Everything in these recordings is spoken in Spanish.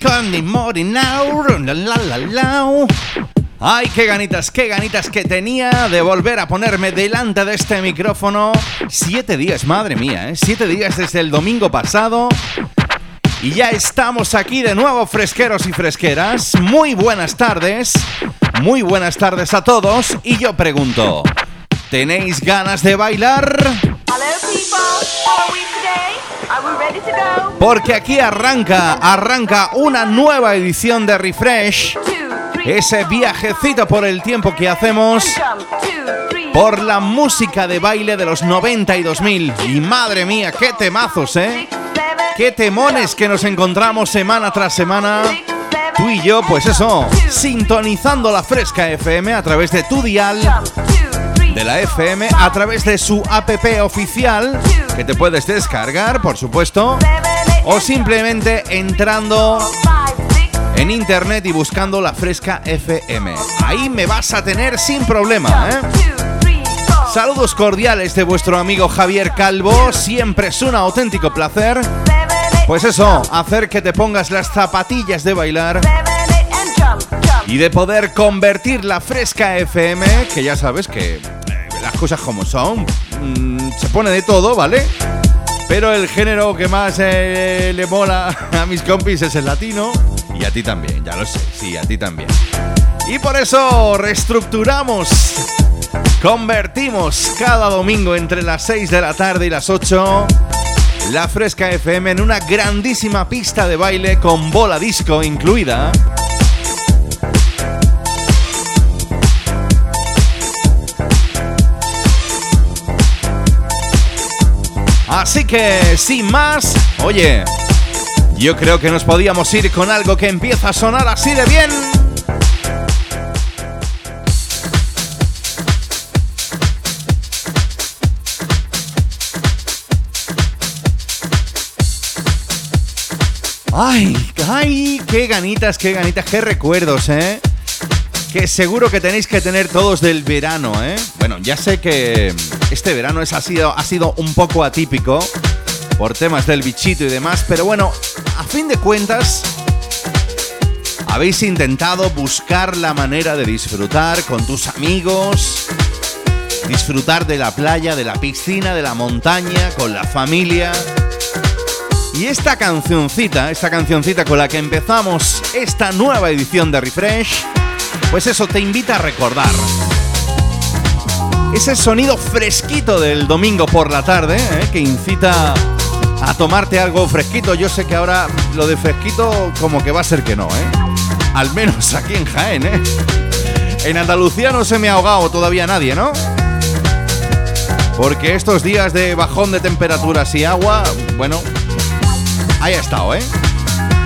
Con mi now, la la la la. Ay, qué ganitas, qué ganitas que tenía de volver a ponerme delante de este micrófono. Siete días, madre mía, ¿eh? Siete días desde el domingo pasado. Y ya estamos aquí de nuevo, fresqueros y fresqueras. Muy buenas tardes. Muy buenas tardes a todos. Y yo pregunto, ¿tenéis ganas de bailar? Porque aquí arranca, arranca una nueva edición de Refresh. Ese viajecito por el tiempo que hacemos por la música de baile de los 90 y 2000. Y madre mía, qué temazos, ¿eh? Qué temones que nos encontramos semana tras semana. Tú y yo, pues eso, sintonizando la fresca FM a través de tu dial, de la FM, a través de su app oficial, que te puedes descargar, por supuesto, o simplemente entrando en internet y buscando la fresca FM. Ahí me vas a tener sin problema, ¿eh? Saludos cordiales de vuestro amigo Javier Calvo, siempre es un auténtico placer. Pues eso, hacer que te pongas las zapatillas de bailar y de poder convertir la fresca FM, que ya sabes que las cosas como son, mm, se pone de todo, ¿vale? Pero el género que más eh, le mola a mis compis es el latino y a ti también, ya lo sé, sí, a ti también. Y por eso reestructuramos, convertimos cada domingo entre las 6 de la tarde y las 8 la Fresca FM en una grandísima pista de baile con bola disco incluida. Así que, sin más, oye, yo creo que nos podíamos ir con algo que empieza a sonar así de bien. Ay, ay, qué ganitas, qué ganitas, qué recuerdos, ¿eh? Que seguro que tenéis que tener todos del verano, ¿eh? Bueno, ya sé que este verano es, ha, sido, ha sido un poco atípico por temas del bichito y demás, pero bueno, a fin de cuentas, habéis intentado buscar la manera de disfrutar con tus amigos, disfrutar de la playa, de la piscina, de la montaña, con la familia. Y esta cancioncita, esta cancioncita con la que empezamos esta nueva edición de Refresh, pues eso te invita a recordar. Ese sonido fresquito del domingo por la tarde, ¿eh? que incita a tomarte algo fresquito. Yo sé que ahora lo de fresquito como que va a ser que no, ¿eh? Al menos aquí en Jaén, ¿eh? En Andalucía no se me ha ahogado todavía nadie, ¿no? Porque estos días de bajón de temperaturas y agua, bueno, ahí ha estado, ¿eh?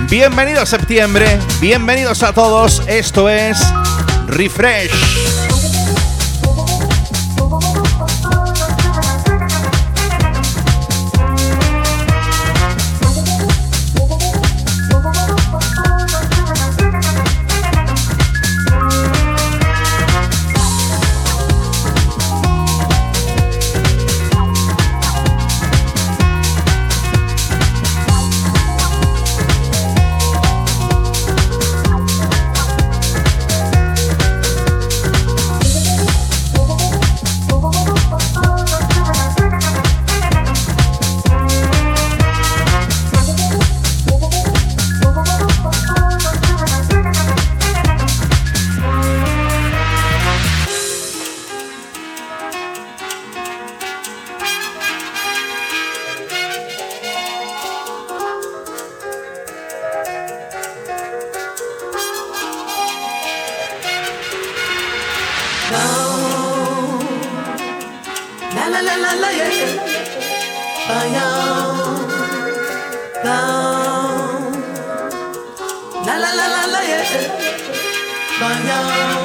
Bienvenido septiembre, bienvenidos a todos, esto es Refresh. down. La la la la la yeah. Down.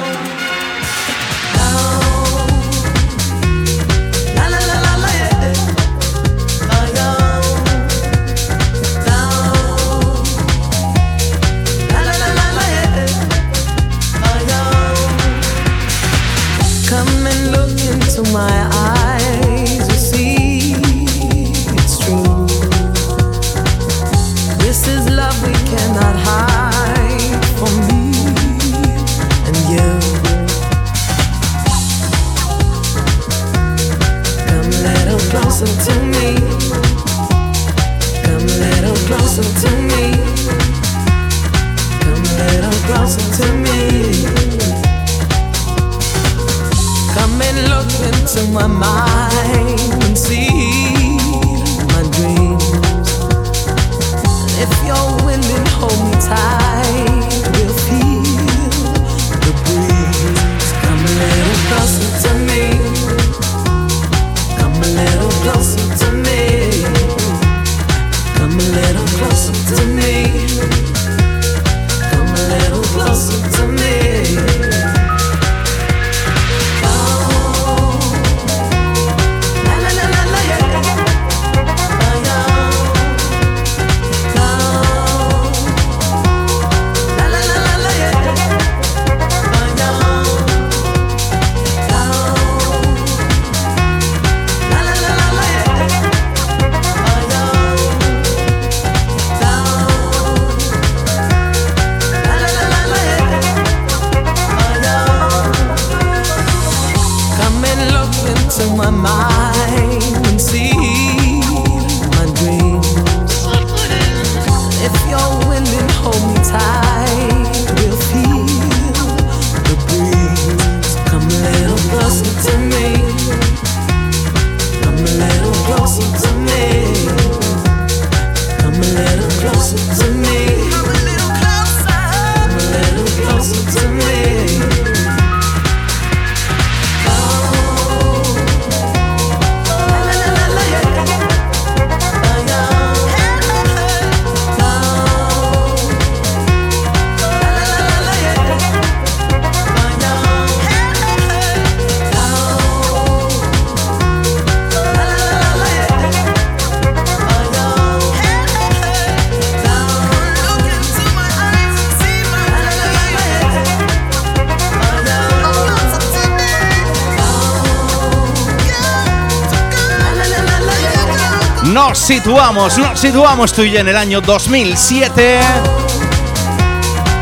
Situamos, nos situamos tú y yo en el año 2007.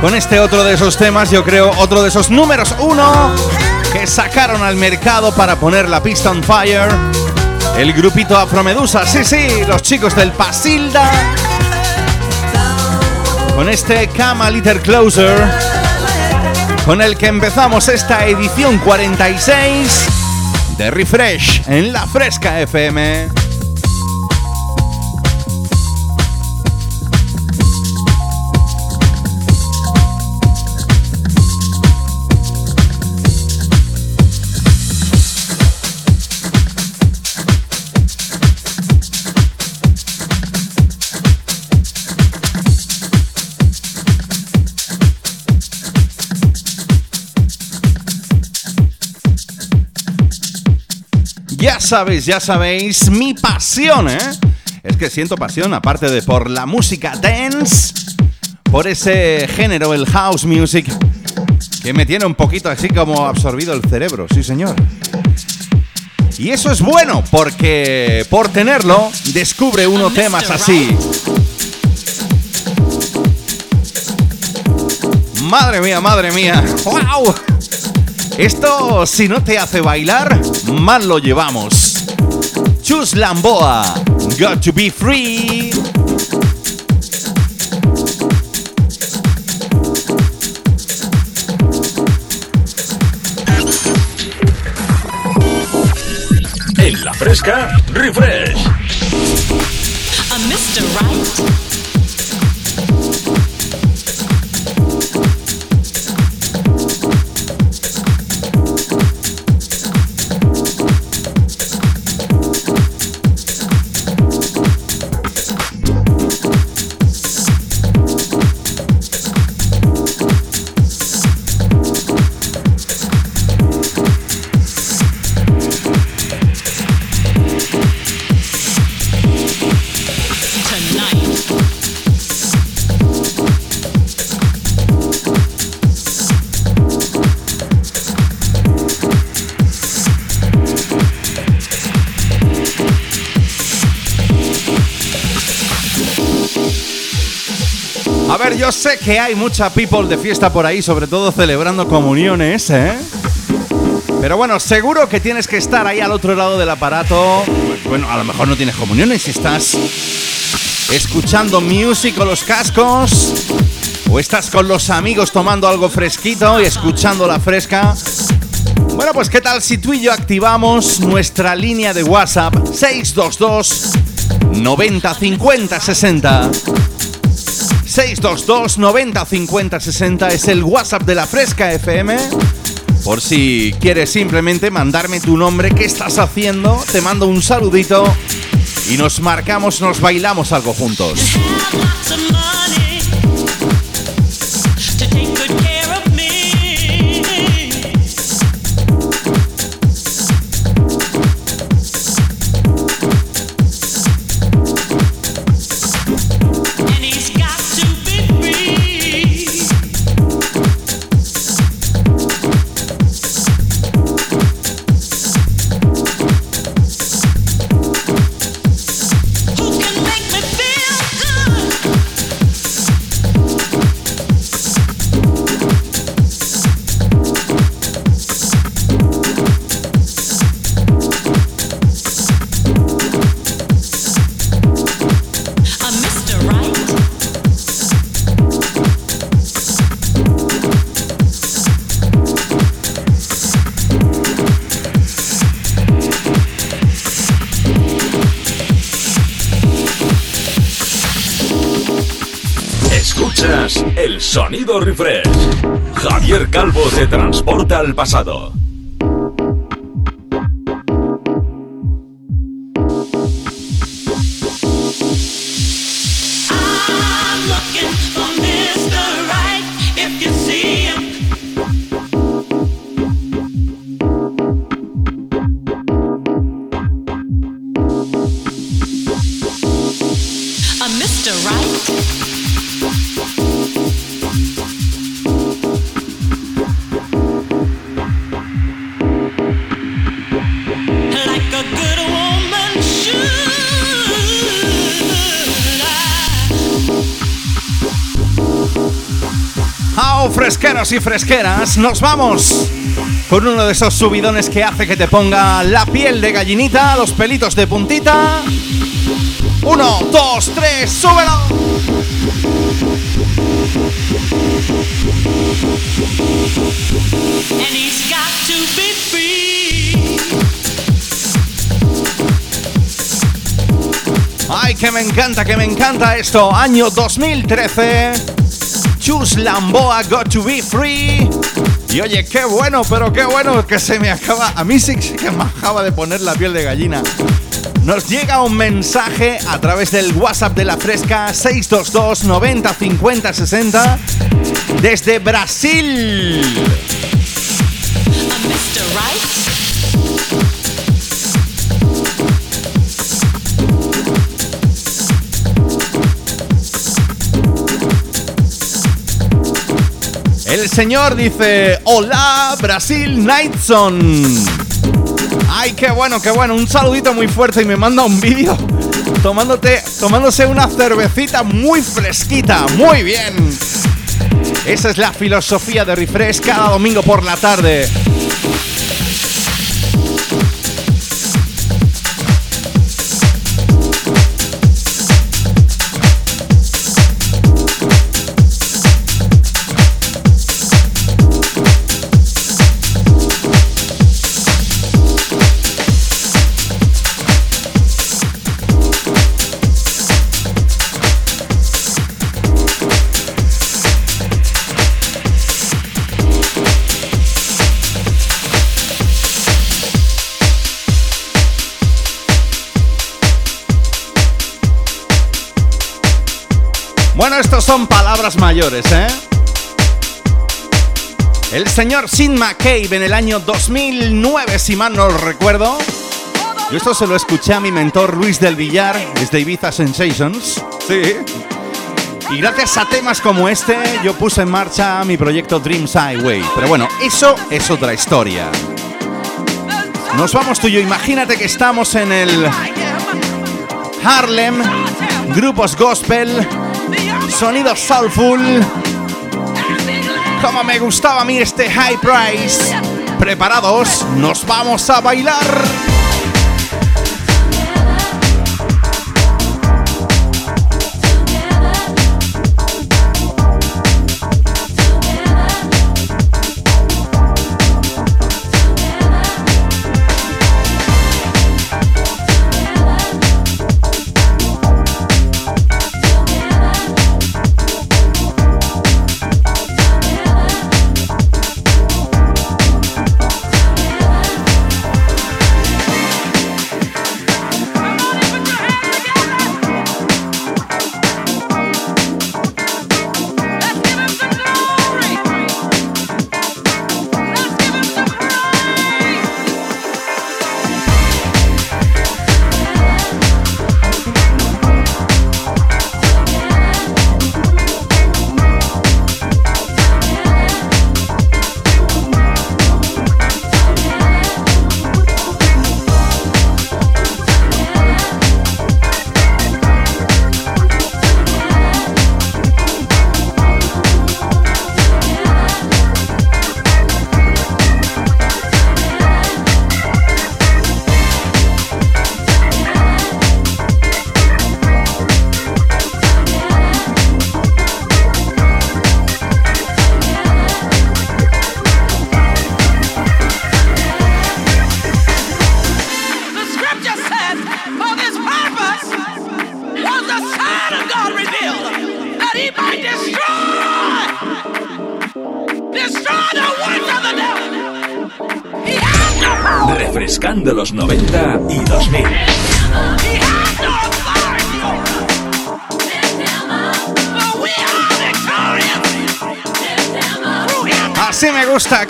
Con este otro de esos temas, yo creo, otro de esos números uno que sacaron al mercado para poner la pista on fire. El grupito Afromedusa, sí, sí, los chicos del Pasilda. Con este Come a Little Closer, con el que empezamos esta edición 46 de Refresh en la Fresca FM. Sabéis, ya sabéis, mi pasión, ¿eh? Es que siento pasión, aparte de por la música dance, por ese género, el house music, que me tiene un poquito así como absorbido el cerebro, sí señor. Y eso es bueno, porque por tenerlo, descubre uno temas así. Madre mía, madre mía. ¡Wow! Esto, si no te hace bailar, mal lo llevamos. Chus Lamboa, Got to be free. En la fresca, refresh. Yo sé que hay mucha people de fiesta por ahí, sobre todo celebrando comuniones, ¿eh? Pero bueno, seguro que tienes que estar ahí al otro lado del aparato. Bueno, a lo mejor no tienes comuniones si estás escuchando music con los cascos. O estás con los amigos tomando algo fresquito y escuchando la fresca. Bueno, pues qué tal si tú y yo activamos nuestra línea de WhatsApp 622 90 50 60. 622 90 50 60 es el WhatsApp de la Fresca FM. Por si quieres simplemente mandarme tu nombre, qué estás haciendo, te mando un saludito y nos marcamos, nos bailamos algo juntos. Sonido refresh. Javier Calvo te transporta al pasado. Fresqueros y fresqueras! ¡Nos vamos! Con uno de esos subidones que hace que te ponga la piel de gallinita, los pelitos de puntita. Uno, dos, tres, súbelo. and he's got to be free. ¡Ay, que me encanta, que me encanta esto! Año 2013. Choose Lamboa Got to Be Free. Y oye, qué bueno, pero qué bueno que se me acaba. A mí sí que me acaba de poner la piel de gallina. Nos llega un mensaje a través del WhatsApp de la Fresca 622 90 50 60 desde Brasil. El señor dice, hola Brasil Nightson. Ay, qué bueno, qué bueno. Un saludito muy fuerte y me manda un vídeo tomándote, tomándose una cervecita muy fresquita. Muy bien. Esa es la filosofía de Refresh cada domingo por la tarde. Palabras mayores, ¿eh? El señor Sid McCabe en el año 2009, si mal no lo recuerdo. Yo esto se lo escuché a mi mentor Luis del Villar, desde Ibiza Sensations. Sí. Y gracias a temas como este, yo puse en marcha mi proyecto Dreams Highway. Pero bueno, eso es otra historia. Nos vamos tú y yo. Imagínate que estamos en el Harlem, grupos gospel, sonido soulful. Como me gustaba a mí este high price. Preparados, nos vamos a bailar.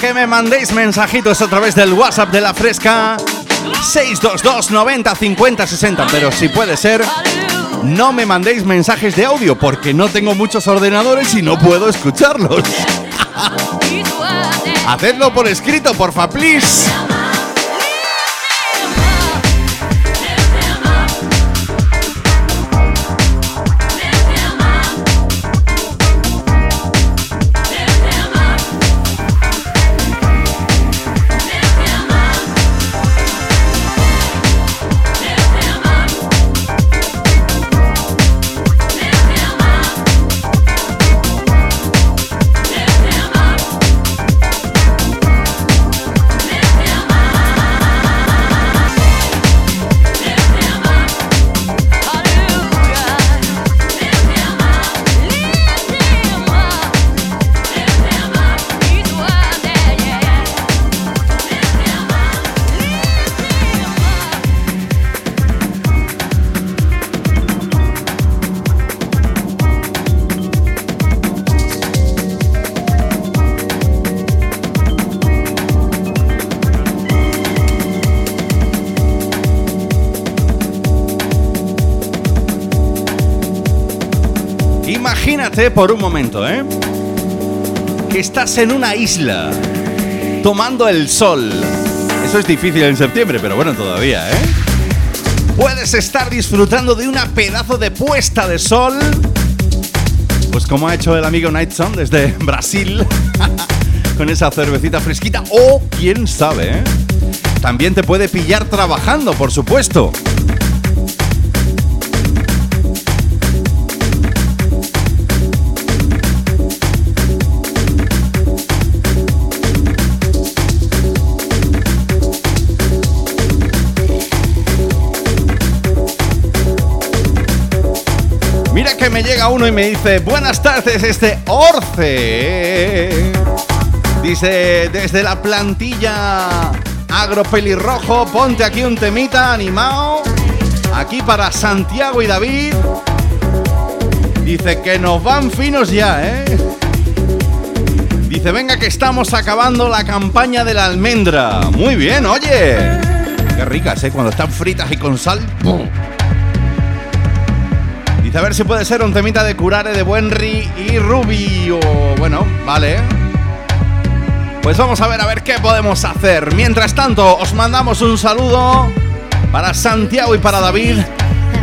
Que me mandéis mensajitos a través del WhatsApp de la fresca 622 90 50 60. Pero si puede ser, no me mandéis mensajes de audio porque no tengo muchos ordenadores y no puedo escucharlos. Hacedlo por escrito, porfa, please. Por un momento, ¿eh? Que estás en una isla, tomando el sol. Eso es difícil en septiembre, pero bueno, todavía, ¿eh? Puedes estar disfrutando de una pedazo de puesta de sol. Pues como ha hecho el amigo Nightson desde Brasil, con esa cervecita fresquita. O, quién sabe, ¿eh? También te puede pillar trabajando, por supuesto. Mira que me llega uno y me dice, buenas tardes, este Orce. Dice, desde la plantilla agropelirrojo, ponte aquí un temita animado. Aquí para Santiago y David. Dice que nos van finos ya, ¿eh? Dice, venga que estamos acabando la campaña de la almendra. Muy bien, oye. Qué ricas, ¿eh? Cuando están fritas y con sal. ¡bum! A ver si puede ser un temita de Curare de Buenri y Rubio. Bueno, vale. Pues vamos a ver a ver qué podemos hacer. Mientras tanto, os mandamos un saludo para Santiago y para David.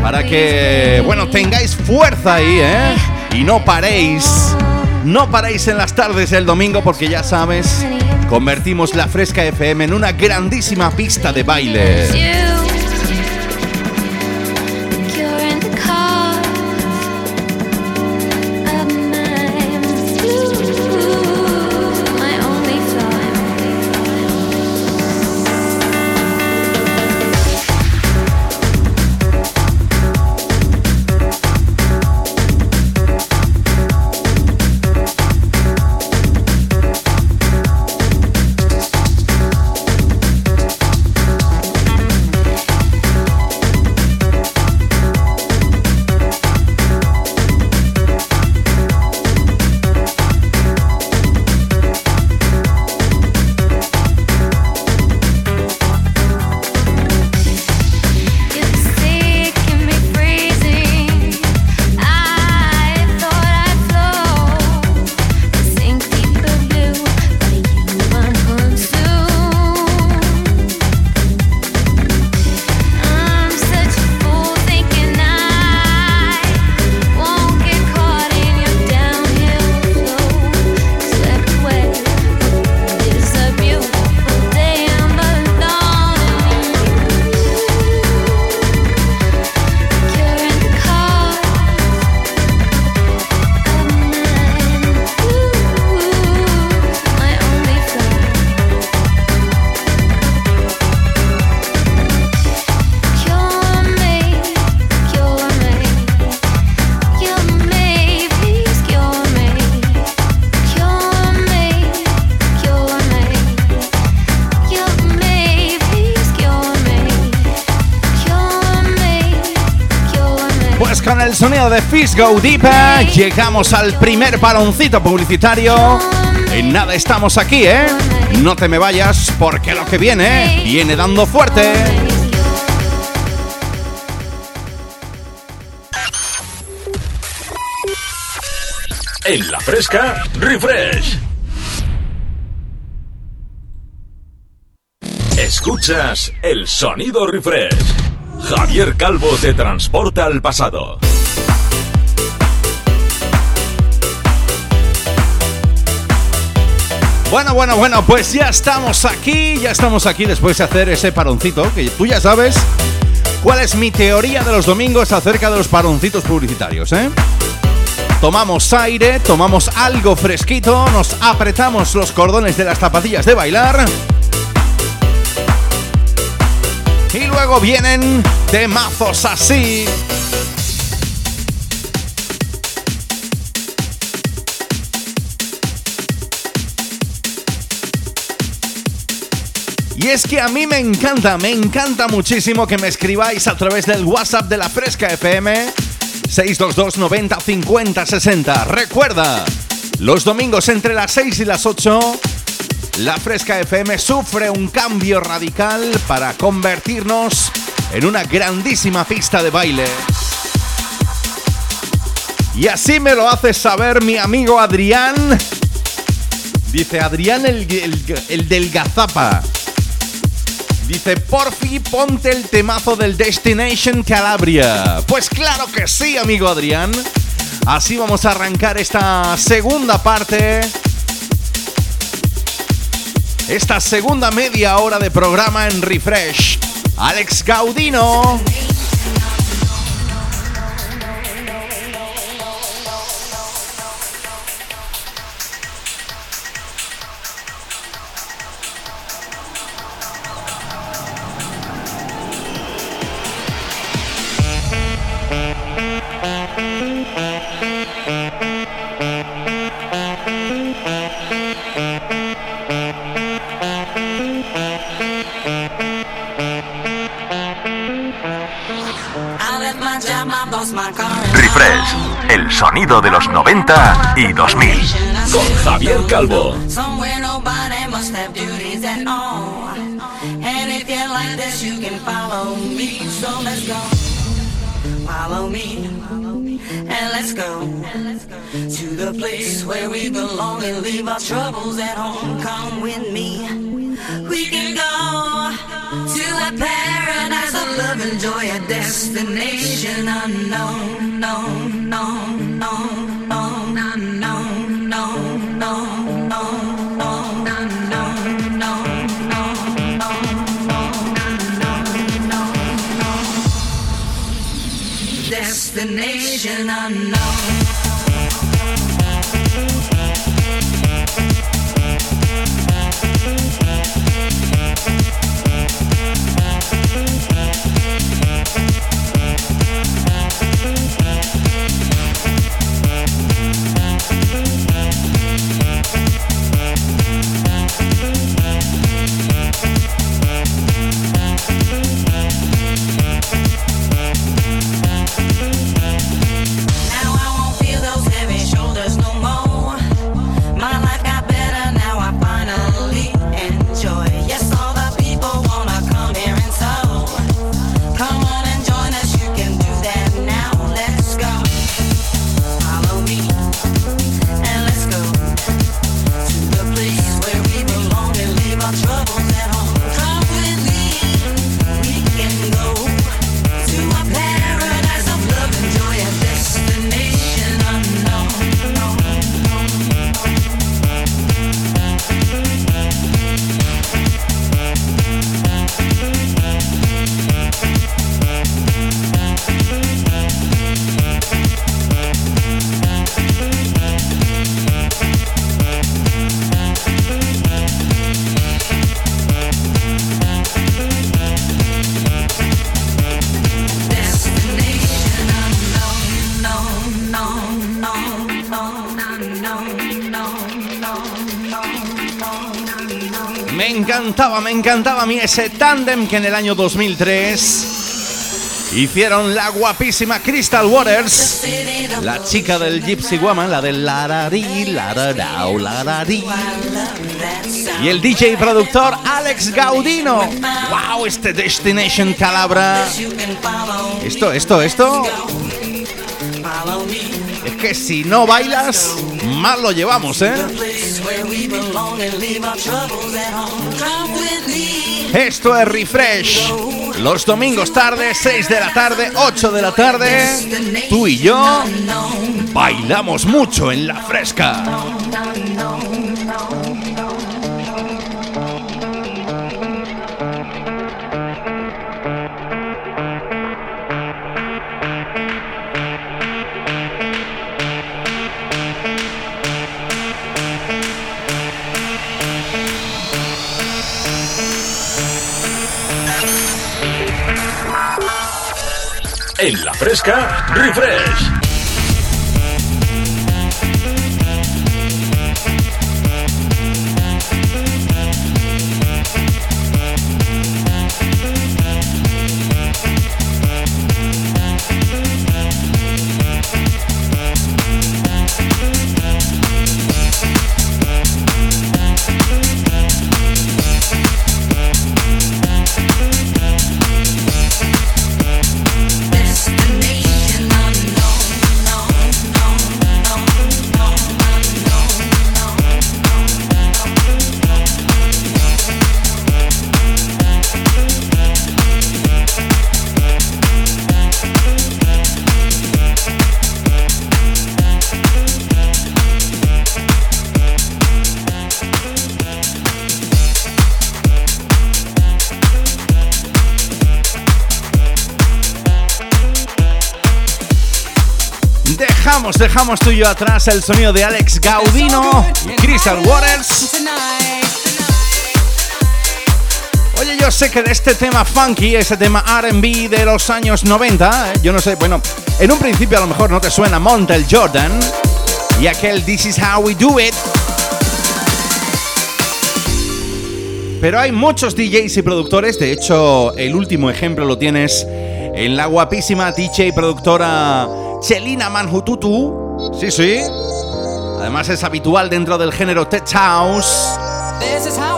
Para que, bueno, tengáis fuerza ahí, ¿eh? Y no paréis, no paréis en las tardes del domingo porque ya sabes, convertimos la Fresca FM en una grandísima pista de baile. De Fish Go Deeper. Llegamos al primer baloncito publicitario. En nada estamos aquí, ¿eh? No te me vayas porque lo que viene viene dando fuerte. En la fresca, refresh. Escuchas el sonido refresh. Javier Calvo te transporta al pasado. Bueno, bueno, bueno, pues ya estamos aquí, ya estamos aquí después de hacer ese paroncito, que tú ya sabes cuál es mi teoría de los domingos acerca de los paroncitos publicitarios, ¿eh? Tomamos aire, tomamos algo fresquito, nos apretamos los cordones de las zapatillas de bailar. Y luego vienen temazos así. Y es que a mí me encanta, me encanta muchísimo que me escribáis a través del WhatsApp de la Fresca FM 622 90 50 60. Recuerda, los domingos entre las 6 y las 8, la Fresca FM sufre un cambio radical para convertirnos en una grandísima pista de baile. Y así me lo hace saber mi amigo Adrián. Dice Adrián el, el, el del Gazapa. Dice, porfi, ponte el temazo del Destination Calabria. Pues claro que sí, amigo Adrián. Así vamos a arrancar esta segunda parte. Esta segunda media hora de programa en Refresh. Alex Gaudino. Sonido de los 90 y 2000. Con Javier Calvo. Follow me and let's go to the place where we belong and leave our troubles at home. Come with me, we can go. to a paradise of love and joy, a destination unknown, known, known, known. Destination unknown. Encantaba, a mí ese tándem que en el año 2003 hicieron la guapísima Crystal Waters, la chica del Gypsy Woman, la del lararí, lararao, lararí, y el DJ y productor Alex Gaudino. ¡Wow! Este Destination Calabra. Esto, esto, esto. Es que si no bailas, mal lo llevamos, ¿eh? Esto es Refresh. Los domingos tarde, 6 de la tarde, 8 de la tarde, tú y yo bailamos mucho en la fresca. Fresca, refresh. Dejamos, tuyo atrás el sonido de Alex Gaudino y Crystal Waters. Oye, yo sé que de este tema funky, ese tema RB de los años 90, eh, yo no sé, bueno, en un principio a lo mejor no te suena Montel Jordan y aquel This is how we do it. Pero hay muchos DJs y productores, de hecho, el último ejemplo lo tienes en la guapísima DJ productora Chelina Manhututu. Sí, sí. Además es habitual dentro del género Tech House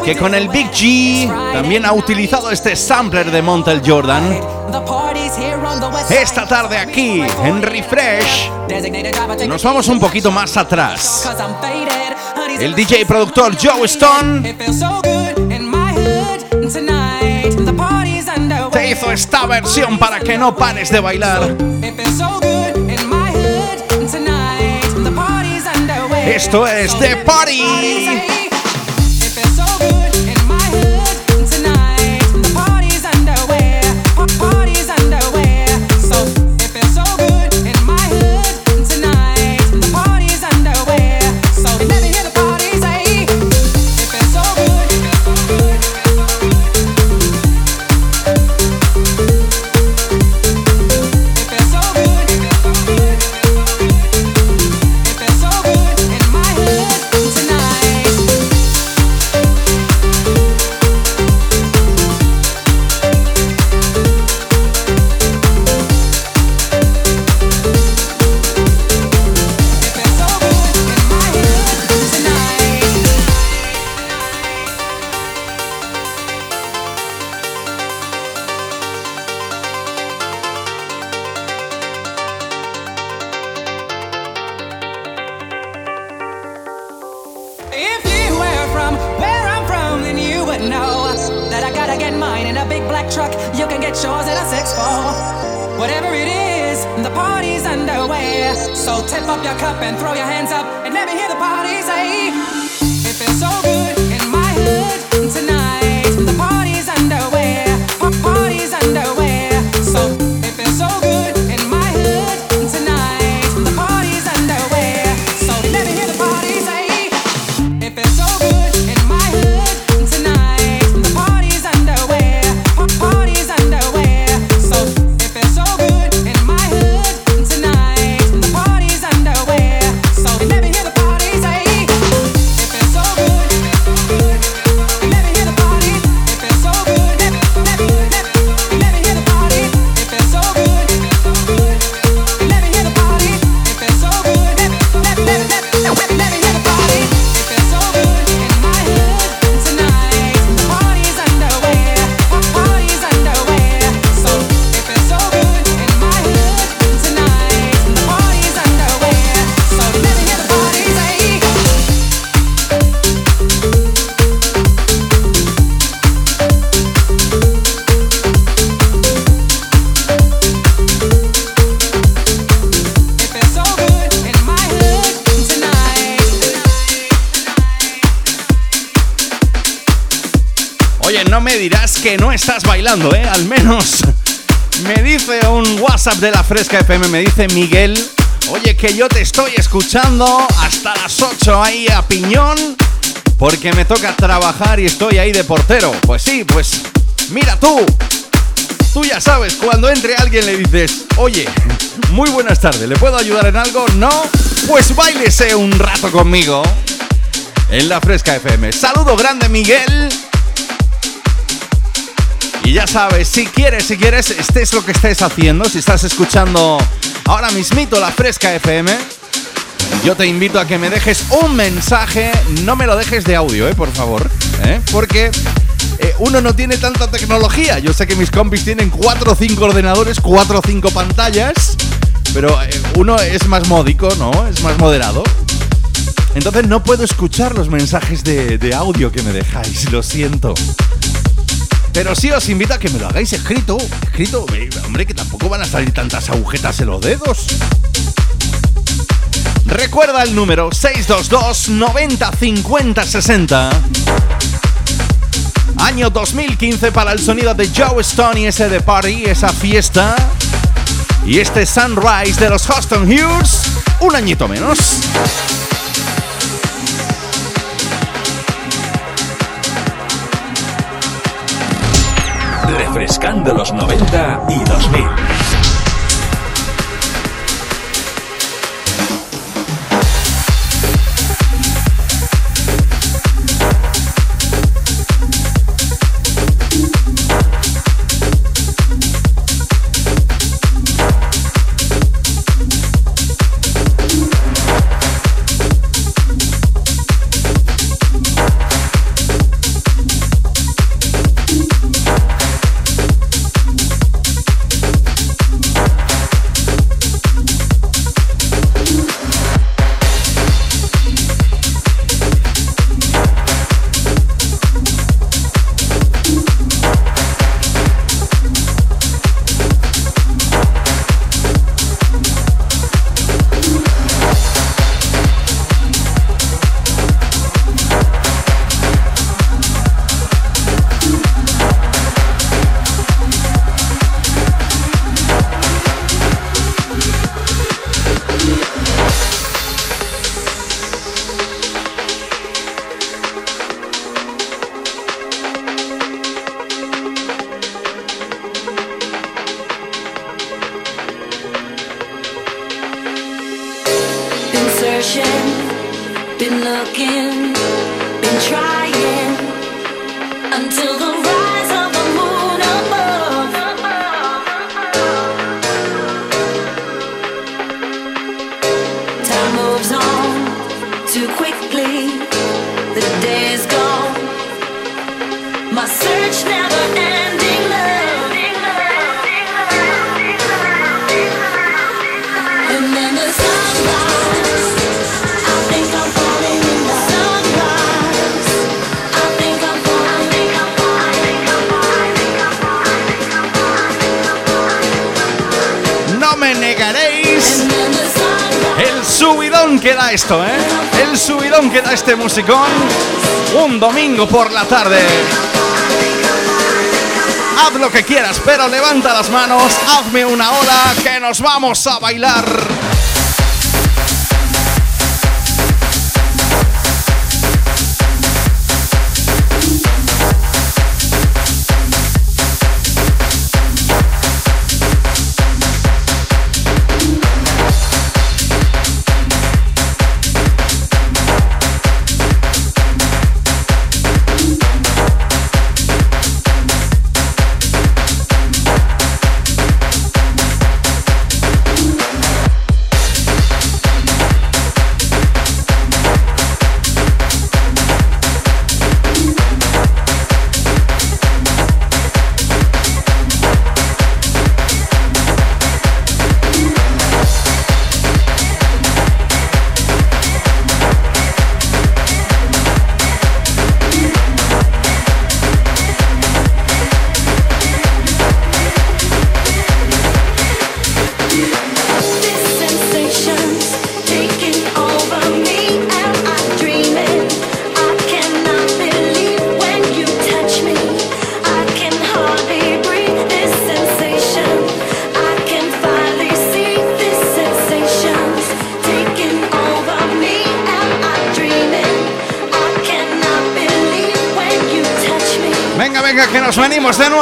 que con el Big G también ha utilizado este sampler de Montel Jordan. Esta tarde aquí en Refresh nos vamos un poquito más atrás. El DJ y productor Joe Stone te hizo esta versión para que no pares de bailar. Esto es The Party. Big black truck. You can get yours in a six four. Whatever it is, the party's underway. So tip up your cup and throw your hands up and let me hear the party say, ¿eh? Al menos me dice un WhatsApp de la Fresca FM, me dice Miguel, oye, que yo te estoy escuchando hasta las 8 ahí a piñón, porque me toca trabajar y estoy ahí de portero. Pues sí, pues mira tú, tú ya sabes, cuando entre alguien le dices, oye, muy buenas tardes, ¿le puedo ayudar en algo? No, pues bailese un rato conmigo en la Fresca FM. Saludo grande, Miguel. Y ya sabes, si quieres, si quieres, estés lo que estés haciendo, si estás escuchando ahora mismito la Fresca FM, yo te invito a que me dejes un mensaje, no me lo dejes de audio, eh, por favor, ¿eh? porque eh, uno no tiene tanta tecnología. Yo sé que mis compis tienen 4 o 5 ordenadores, 4 o 5 pantallas, pero eh, uno es más módico, ¿no? Es más moderado. Entonces no puedo escuchar los mensajes de, de audio que me dejáis, lo siento. Pero sí os invito a que me lo hagáis escrito. Escrito, hombre, que tampoco van a salir tantas agujetas en los dedos. Recuerda el número 622 90 50 60. Año 2015 para el sonido de Joe Stone y ese de Party, esa fiesta. Y este Sunrise de los Houston Hughes, un añito menos. Refrescando los 90 y 2000. Este musicón un domingo por la tarde. Haz lo que quieras, pero levanta las manos, hazme una ola que nos vamos a bailar.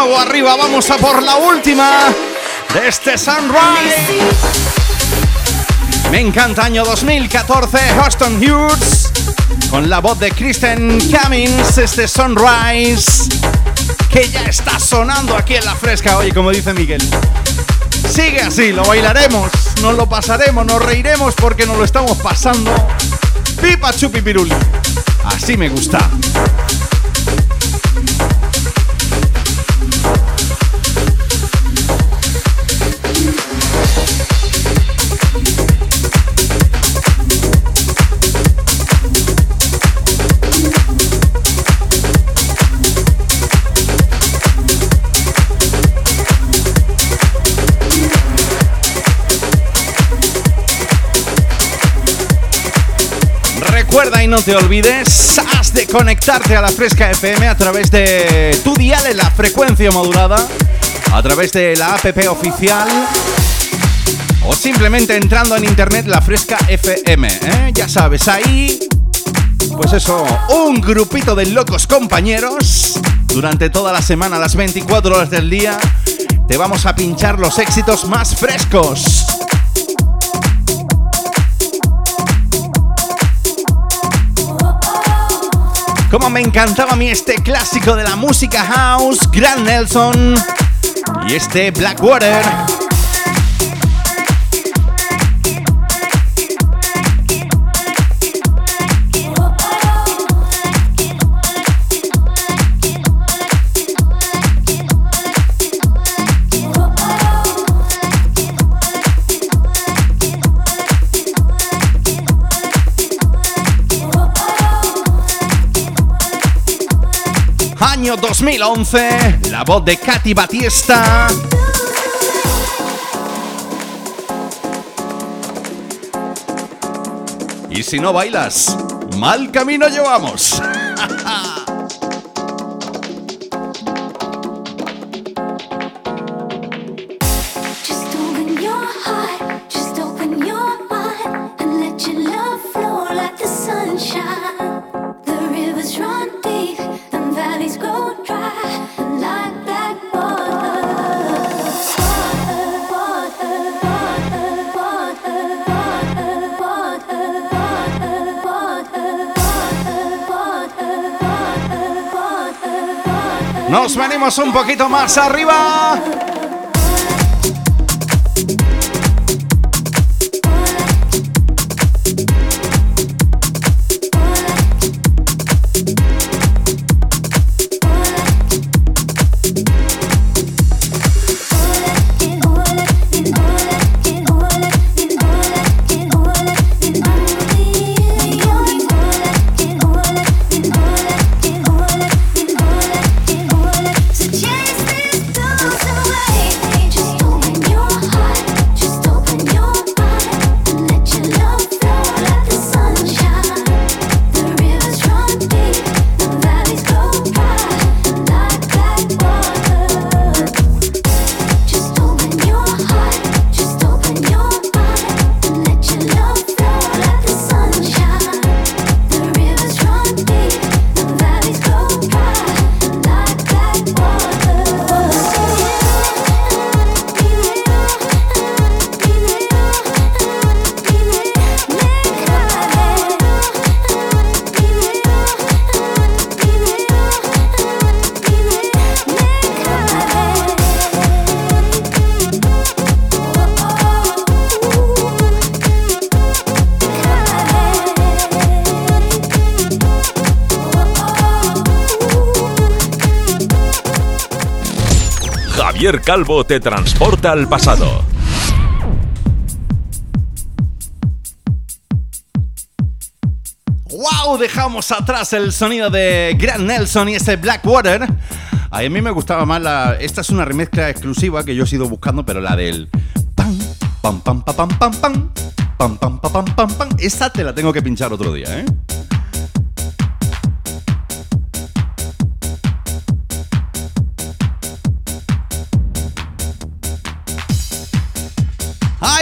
Vamos a por la última de este Sunrise. Me encanta año 2014, Houston Hughes, con la voz de Kristen Cummins, este Sunrise, que ya está sonando aquí en la fresca, hoy como dice Miguel. Sigue así, lo bailaremos, nos lo pasaremos, nos reiremos porque nos lo estamos pasando. Pipa chupi piruli. Así me gusta. No te olvides, has de conectarte a la Fresca FM a través de tu dial en la frecuencia modulada, a través de la app oficial o simplemente entrando en internet la Fresca FM. ¿eh? Ya sabes, ahí, pues eso, un grupito de locos compañeros durante toda la semana, las 24 horas del día, te vamos a pinchar los éxitos más frescos. Como me encantaba a mí este clásico de la música house, Grand Nelson y este Blackwater. Año 2011, la voz de Katy Batista. Y si no bailas, mal camino llevamos. Nos venimos un poquito más arriba. Calvo te transporta al pasado. ¡Wow! Dejamos atrás el sonido de Grant Nelson y ese Blackwater. A mí me gustaba más la. Esta es una remezcla exclusiva que yo he ido buscando, pero la del. Pam, pam, pam, pam, pam, pam, pam. Pam, pam, pam, pam, pam, pam. Esa te la tengo que pinchar otro día, ¿eh?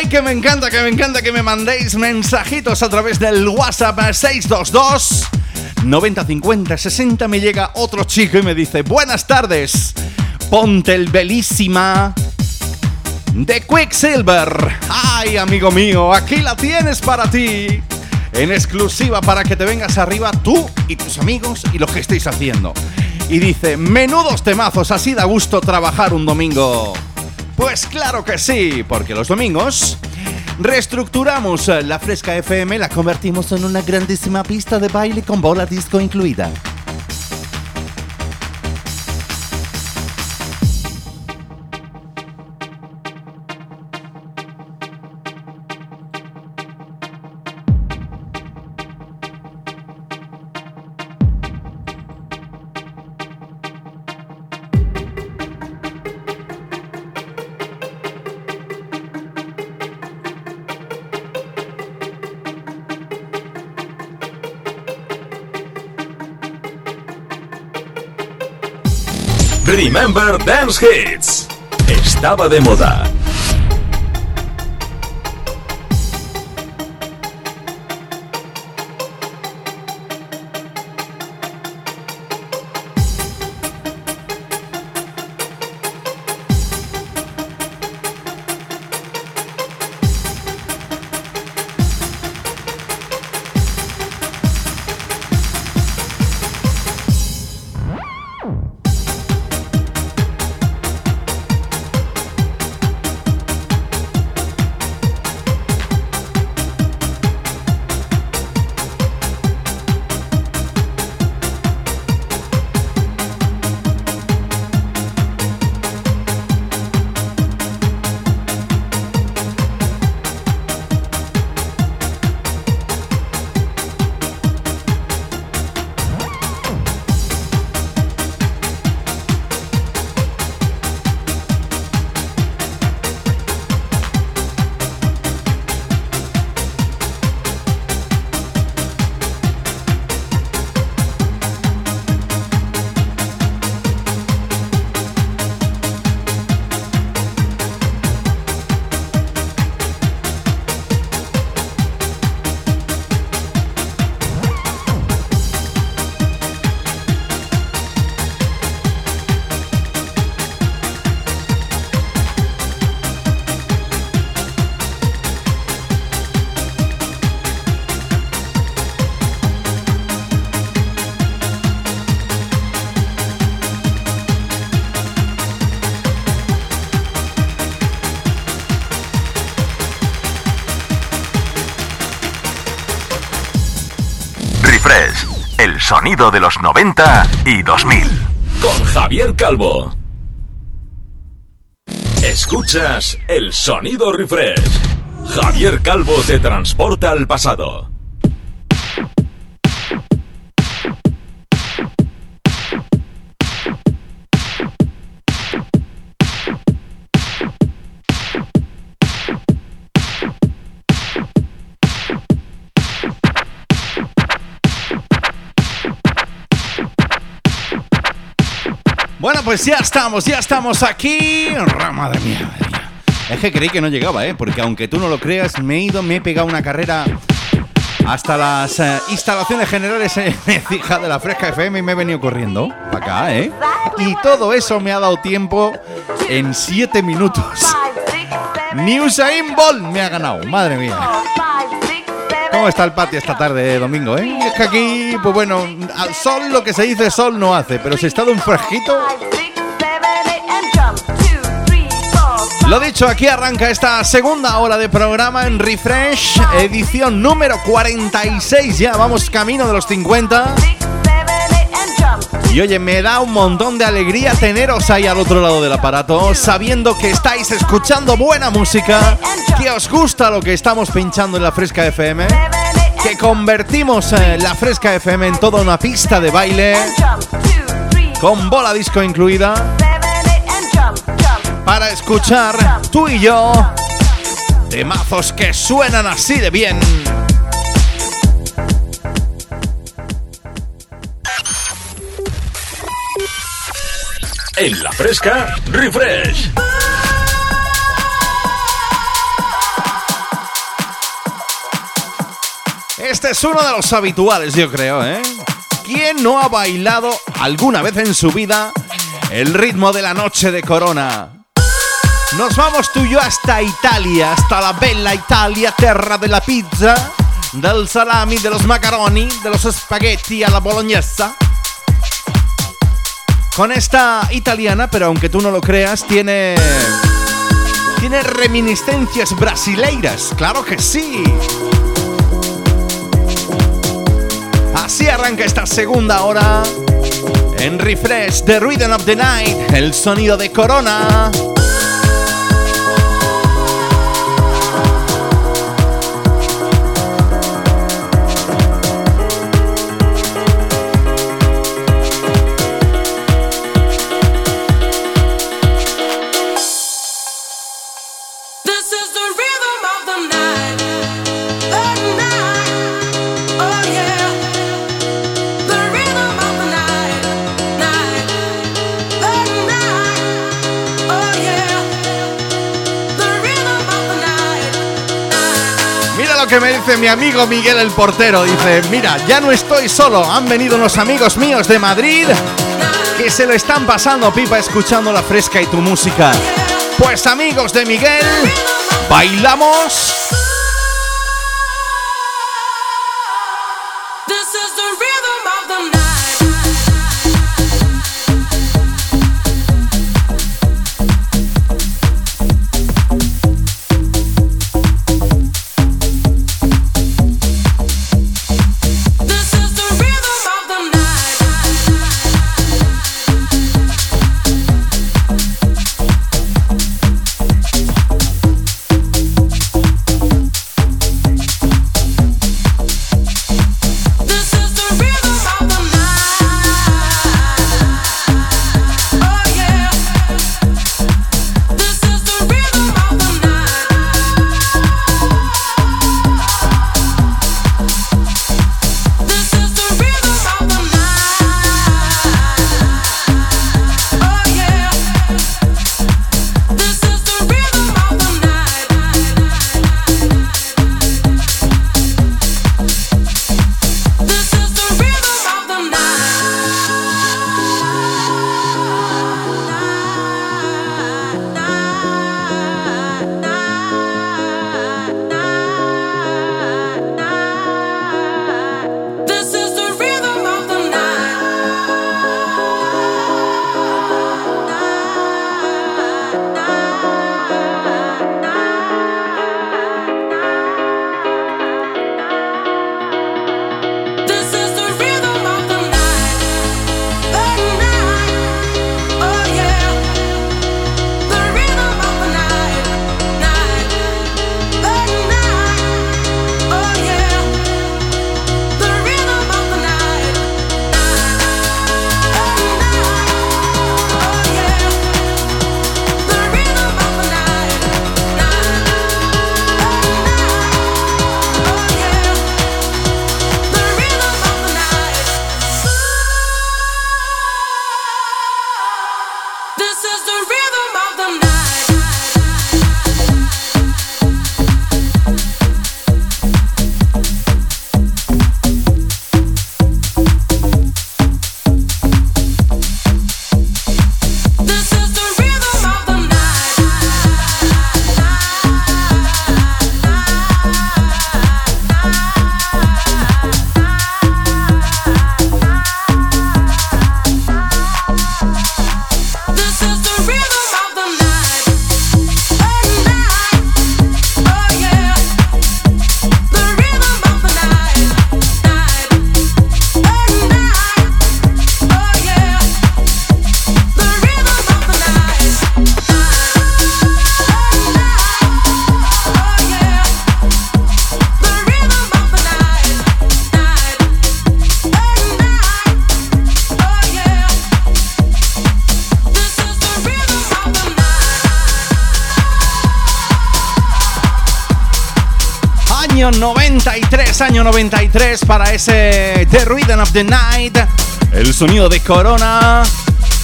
Que me encanta, que me encanta que me mandéis mensajitos a través del WhatsApp 622 9050 60 me llega otro chico y me dice, "Buenas tardes. Ponte el belísima de Quicksilver. Ay, amigo mío, aquí la tienes para ti." En exclusiva para que te vengas arriba tú y tus amigos y lo que estéis haciendo. Y dice, menudos temazos, así da gusto trabajar un domingo. Pues claro que sí, porque los domingos reestructuramos la Fresca FM, la convertimos en una grandísima pista de baile con bola disco incluida. Dance Hits. Estaba de moda. Sonido de los 90 y 2000. Con Javier Calvo. Escuchas el sonido refresh. Javier Calvo te transporta al pasado. Bueno, pues ya estamos, ya estamos aquí. Ra- Madre mía, madre mía. Es que creí que no llegaba, ¿eh? Porque aunque tú no lo creas, me he ido, me he pegado una carrera hasta las eh, instalaciones generales en de la Fresca FM y me he venido corriendo para acá, ¿eh? Y todo eso me ha dado tiempo en 7 minutos. Ni Usain Bolt me ha ganado, madre mía. ¿Cómo está el patio esta tarde de domingo, eh? Es que aquí, pues bueno, sol lo que se dice sol no hace, pero si está de un fresquito. Lo dicho, aquí arranca esta segunda hora de programa en Refresh, edición número 46. Ya vamos camino de los 50. Y oye, me da un montón de alegría teneros ahí al otro lado del aparato, sabiendo que estáis escuchando buena música, que os gusta lo que estamos pinchando en la Fresca FM, que convertimos eh, la Fresca FM en toda una pista de baile, con bola disco incluida, para escuchar tú y yo de mazos que suenan así de bien. En la fresca, refresh. Este es uno de los habituales, yo creo, ¿eh? ¿Quién no ha bailado alguna vez en su vida el ritmo de la noche de Corona? Nos vamos tú y yo hasta Italia, hasta la bella Italia, tierra de la pizza, del salami, de los macaroni, de los spaghetti a la bolognesa. Con esta italiana, pero aunque tú no lo creas, tiene. Tiene reminiscencias brasileiras, claro que sí. Así arranca esta segunda hora. En Refresh, The Rhythm of the Night, el sonido de Corona. Que me dice mi amigo Miguel el portero. Dice, mira, ya no estoy solo. Han venido unos amigos míos de Madrid que se lo están pasando pipa escuchando la fresca y tu música. Pues amigos de Miguel, bailamos. 93, año 93 para ese The Rhythm of the Night. El sonido de Corona.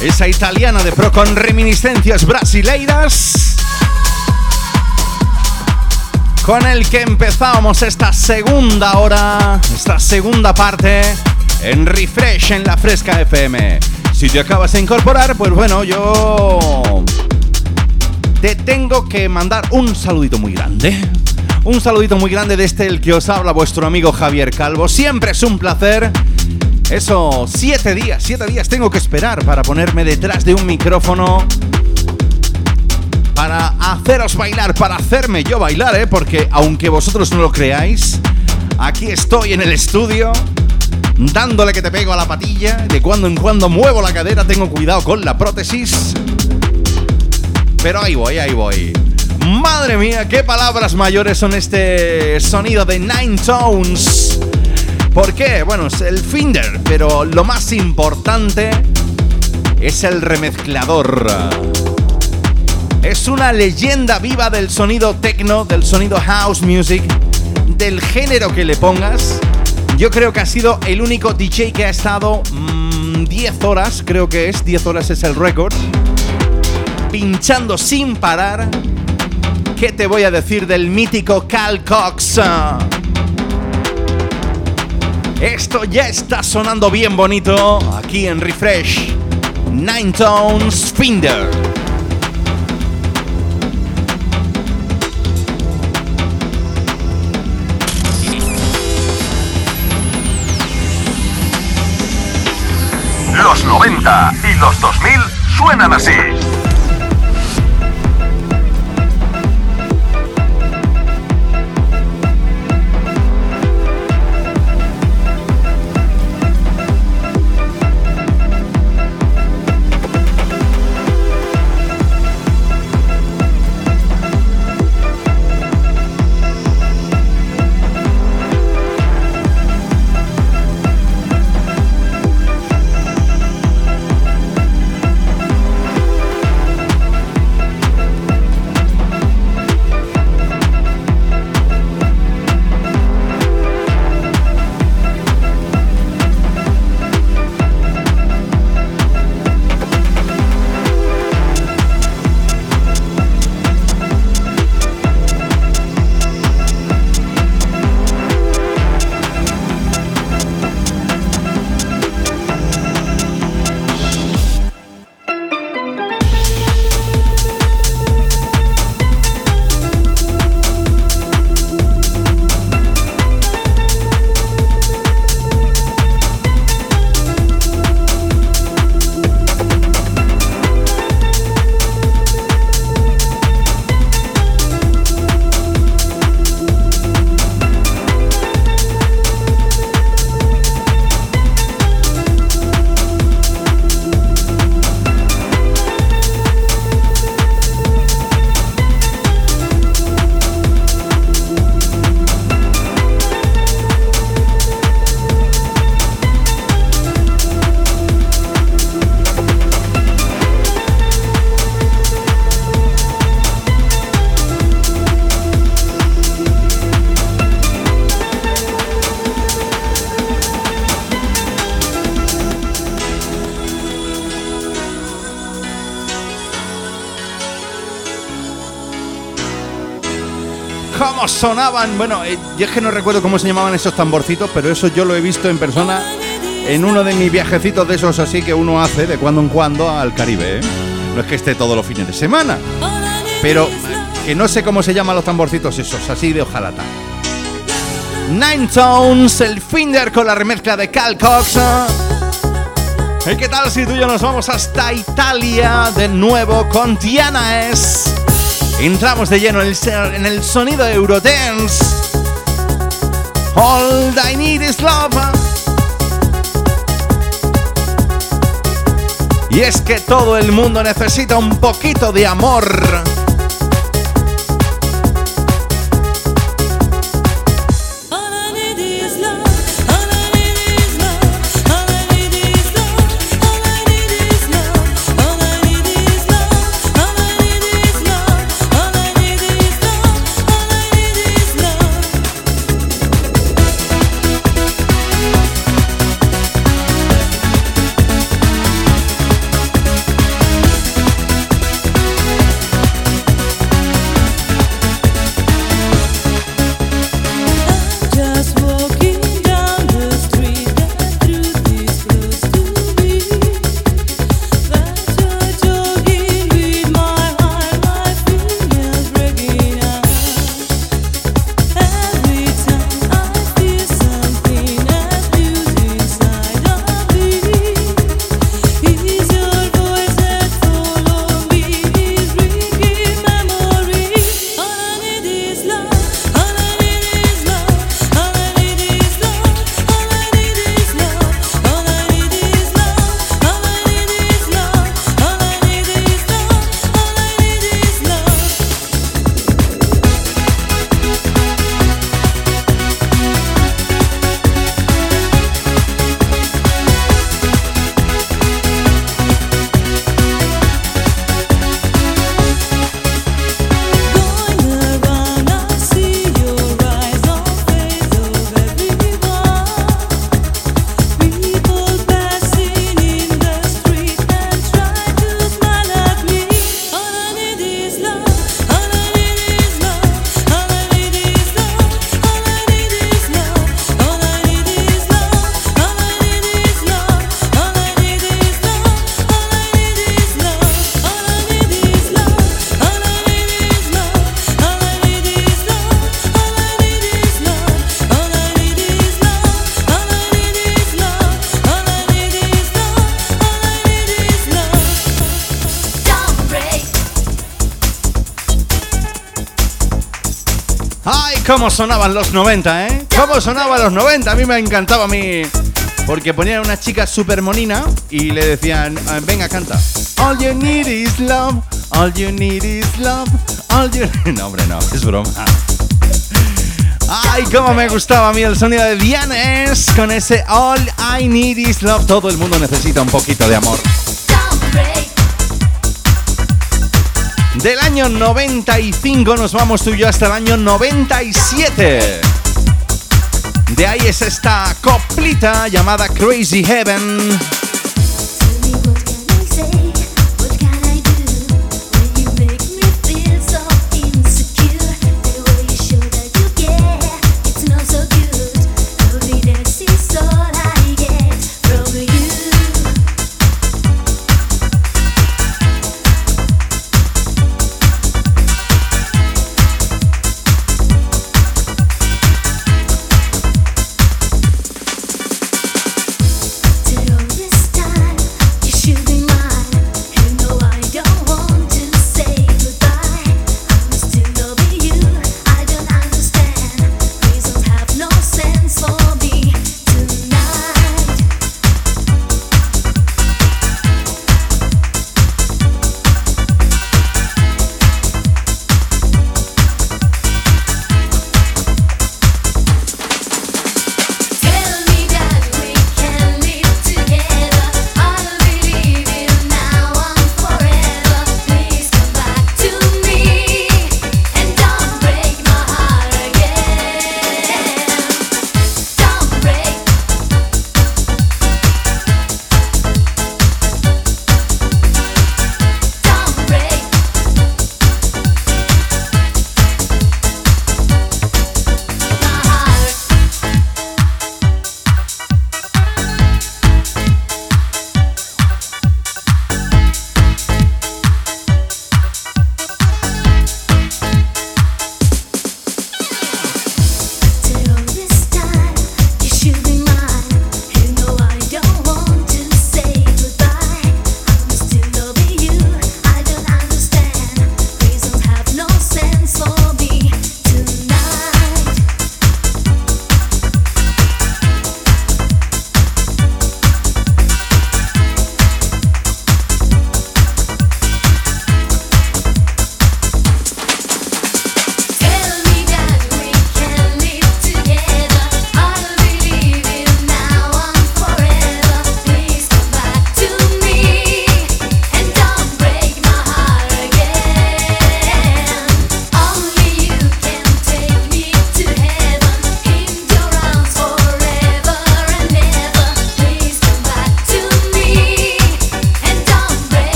Esa italiana de pro con reminiscencias brasileiras. Con el que empezábamos esta segunda hora, esta segunda parte en Refresh en la Fresca FM. Si te acabas de incorporar, pues bueno, yo te tengo que mandar un saludito muy grande. Un saludito muy grande desde el que os habla vuestro amigo Javier Calvo. Siempre es un placer. Eso, siete días, siete días tengo que esperar para ponerme detrás de un micrófono. Para haceros bailar, para hacerme yo bailar, ¿eh? Porque aunque vosotros no lo creáis, aquí estoy en el estudio dándole que te pego a la patilla. De cuando en cuando muevo la cadera, tengo cuidado con la prótesis. Pero ahí voy, ahí voy. Madre mía, qué palabras mayores son este sonido de Nine Tones. ¿Por qué? Bueno, es el Finder, pero lo más importante es el remezclador. Es una leyenda viva del sonido techno, del sonido house music, del género que le pongas. Yo creo que ha sido el único DJ que ha estado 10 mm, horas, creo que es, 10 horas es el récord, pinchando sin parar ¿Qué te voy a decir del mítico Cal Cox? Esto ya está sonando bien bonito aquí en Refresh. Nine Tones Finder. Los 90 y los 2000 suenan así. Sonaban. Bueno, eh, yo es que no recuerdo cómo se llamaban esos tamborcitos, pero eso yo lo he visto en persona en uno de mis viajecitos de esos así que uno hace de cuando en cuando al Caribe. ¿eh? No es que esté todos los fines de semana, pero que no sé cómo se llaman los tamborcitos esos, así de ojalata. Nine Tones, el Finder con la remezcla de Cal Cox. ¿Y qué tal si tú y yo nos vamos hasta Italia de nuevo con Diana S? Entramos de lleno en el, sonido Eurodance. All I need is love. Y es que todo el mundo necesita un poquito de amor. Sonaban los 90, ¿eh? ¿Cómo sonaban los 90? A mí me encantaba a mí. Porque ponían a una chica super monina y le decían, "Ah, venga, canta. All you need is love, all you need is love, all you... No, hombre, no, es broma. Ay, cómo me gustaba a mí el sonido de Dianes con ese All I Need Is Love. Todo el mundo necesita un poquito de amor. Del año 95 nos vamos tú y yo hasta el año 97. De ahí es esta coplita llamada Crazy Heaven.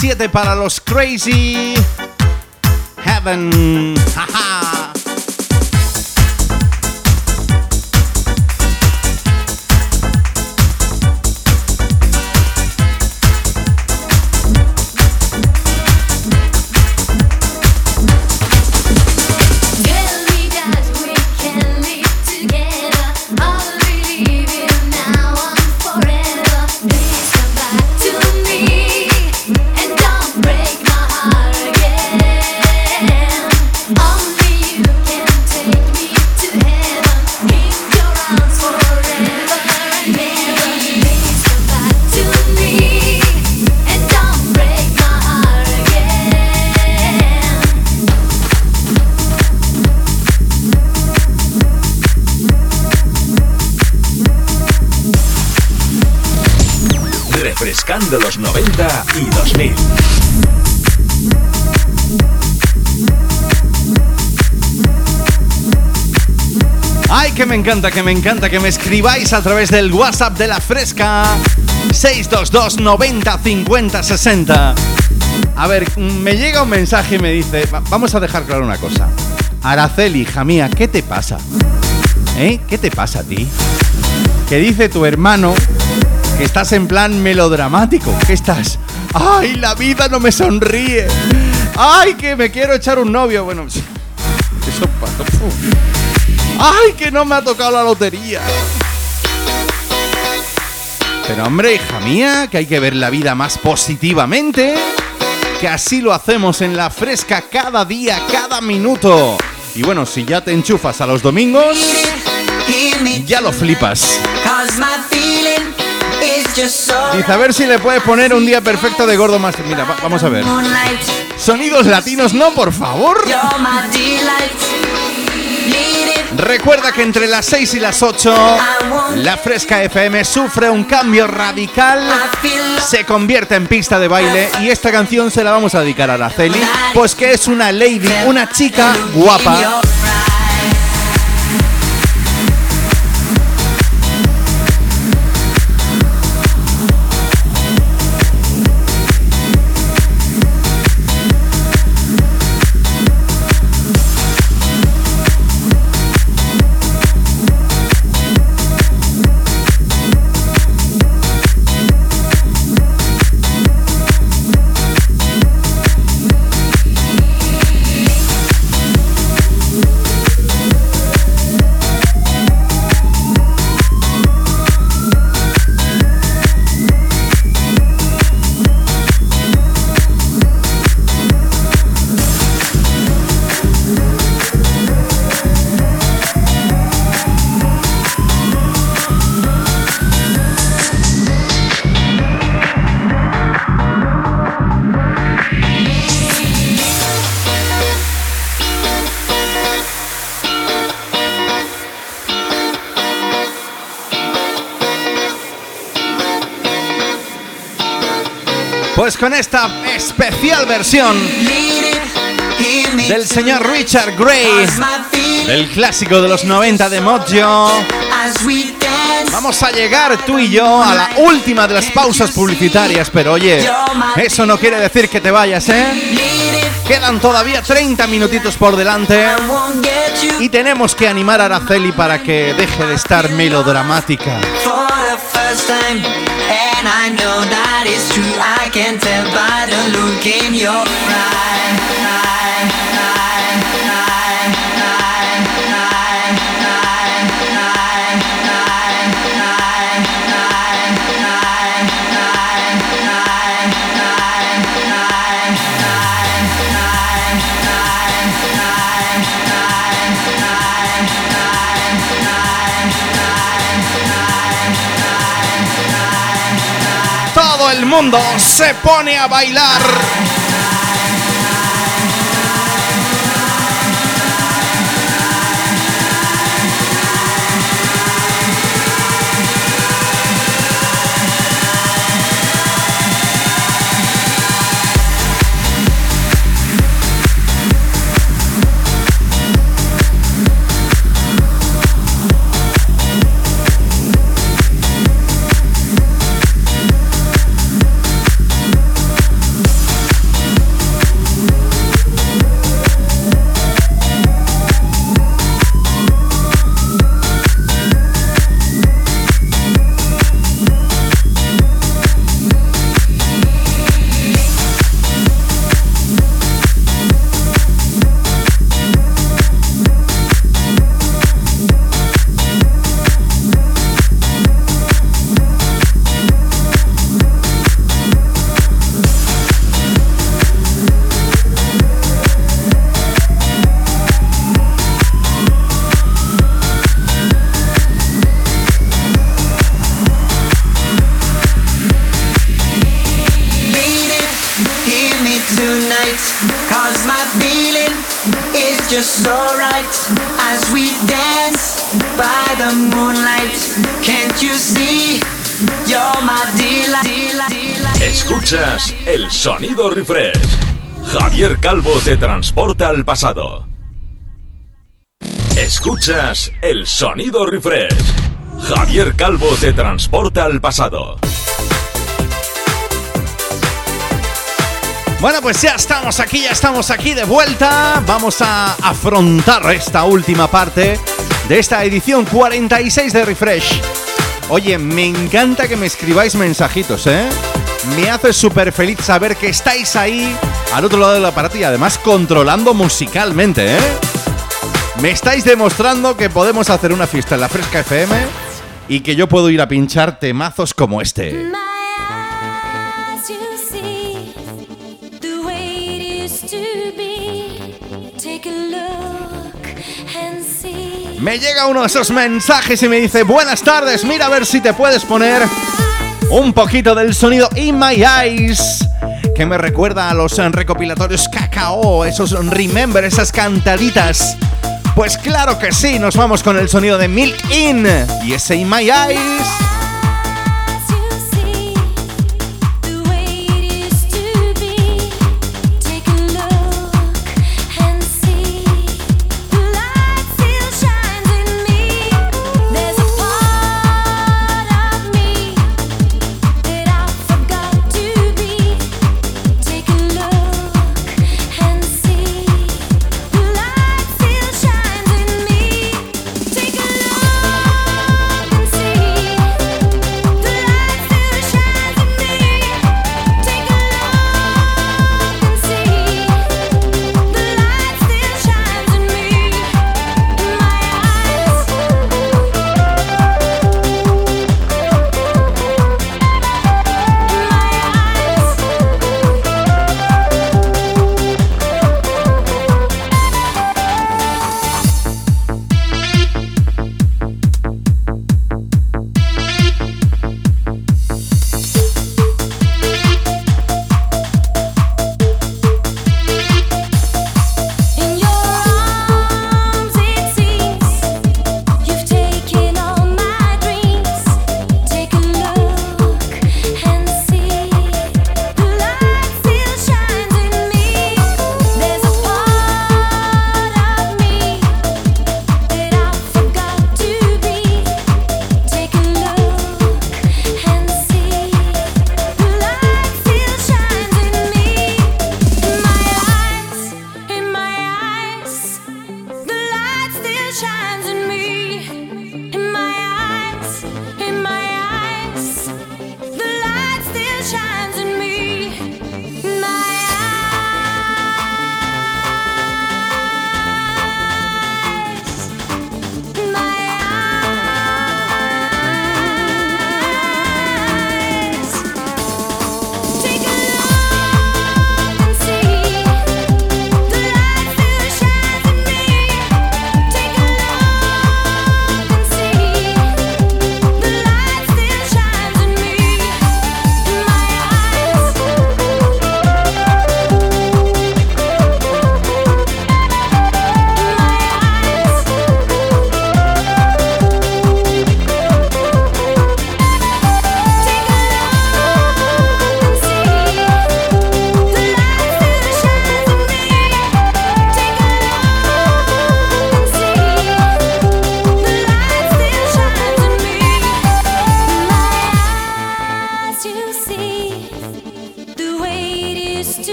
97 para los Crazy Heaven. Refrescando los 90 y 2000. Ay, que me encanta, que me encanta que me escribáis a través del WhatsApp de la fresca 622 90 50 60. A ver, me llega un mensaje y me dice, vamos a dejar claro una cosa. Araceli, hija mía, ¿qué te pasa? ¿Eh? ¿Qué te pasa a ti? Que dice tu hermano estás en plan melodramático, que estás, ay, la vida no me sonríe. Ay, que me quiero echar un novio. Bueno, eso ¡Ay, que no me ha tocado la lotería! Pero hombre, hija mía, que hay que ver la vida más positivamente. Que así lo hacemos en la fresca cada día, cada minuto. Y bueno, si ya te enchufas a los domingos, ya lo flipas. Dice, a ver si le puedes poner un día perfecto de Gordo Master. Mira, vamos a ver. Sonidos latinos, no, por favor. Recuerda que entre las 6 y las 8 la Fresca FM sufre un cambio radical, se convierte en pista de baile y esta canción se la vamos a dedicar a Araceli, pues que es una lady, una chica guapa Pues con esta especial versión del señor Richard Gray, el clásico de los 90 de Mojo. Vamos a llegar tú y yo a la última de las pausas publicitarias, pero oye, eso no quiere decir que te vayas, ¿eh? Quedan todavía 30 minutitos por delante y tenemos que animar a Araceli para que deje de estar melodramática. And I know that it's true. I can tell by the look in your eye. Mundo se pone a bailar. Sonido refresh. Javier Calvo te transporta al pasado. Escuchas el sonido refresh. Javier Calvo te transporta al pasado. Bueno, pues ya estamos aquí, ya estamos aquí de vuelta. Vamos a afrontar esta última parte de esta edición 46 de Refresh. Oye, me encanta que me escribáis mensajitos, ¿eh? Me hace súper feliz saber que estáis ahí al otro lado del aparato y además controlando musicalmente, ¿eh? Me estáis demostrando que podemos hacer una fiesta en la Fresca FM y que yo puedo ir a pinchar temazos como este. Me llega uno de esos mensajes y me dice, buenas tardes, mira a ver si te puedes poner un poquito del sonido In My Eyes, que me recuerda a los recopilatorios Cacao, esos Remember, esas cantaditas. Pues claro que sí, nos vamos con el sonido de Milk In y ese In My Eyes.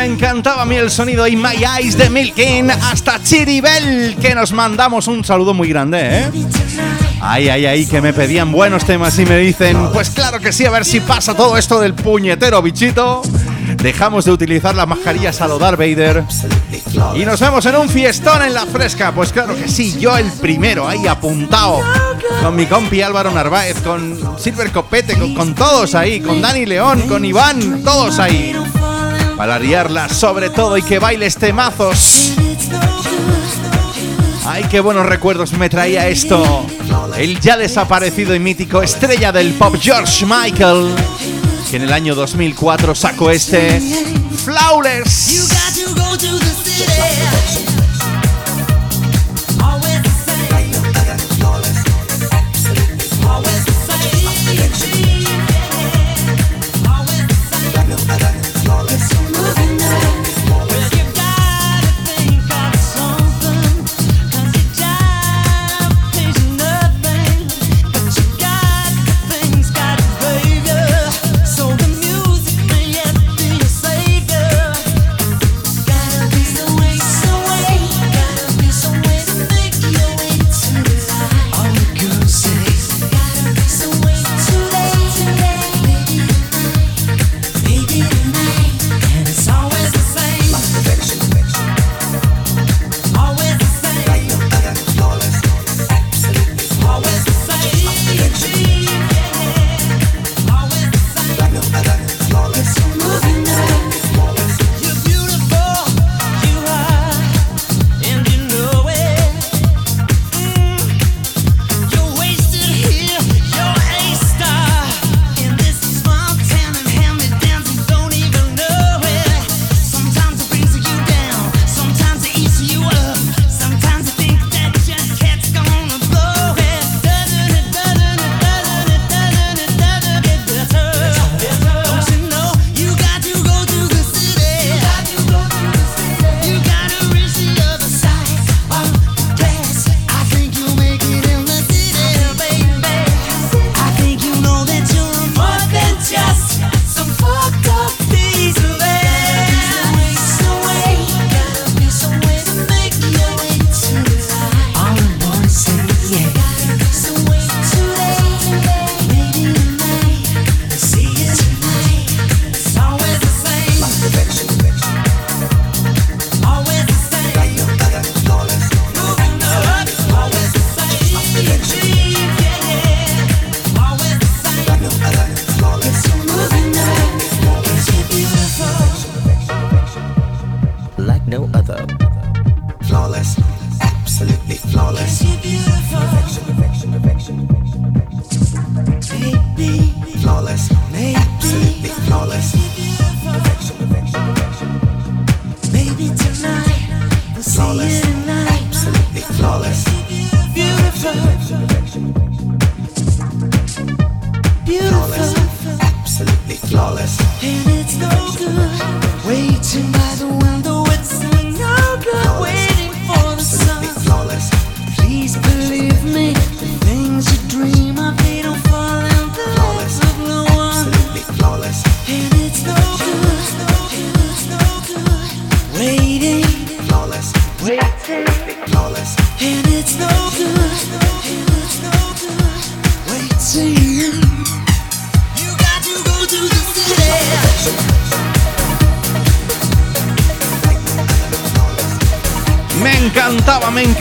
Me encantaba a mí el sonido y My Eyes de Milkin hasta Chiribel, que nos mandamos un saludo muy grande, ¿eh? Ay, ay, ay, que me pedían buenos temas y me dicen, pues claro que sí, a ver si pasa todo esto del puñetero bichito. Dejamos de utilizar las mascarillas a lo Darth Vader. Y nos vemos en un fiestón en la fresca. Pues claro que sí, yo el primero, ahí apuntado. Con mi compi Álvaro Narváez, con Silver Copete, con, con todos ahí, con Dani León, con Iván, todos ahí para liarla sobre todo y que bailes temazos. Ay, qué buenos recuerdos me traía esto. El ya desaparecido y mítico estrella del pop George Michael, que en el año 2004 sacó este Flawless.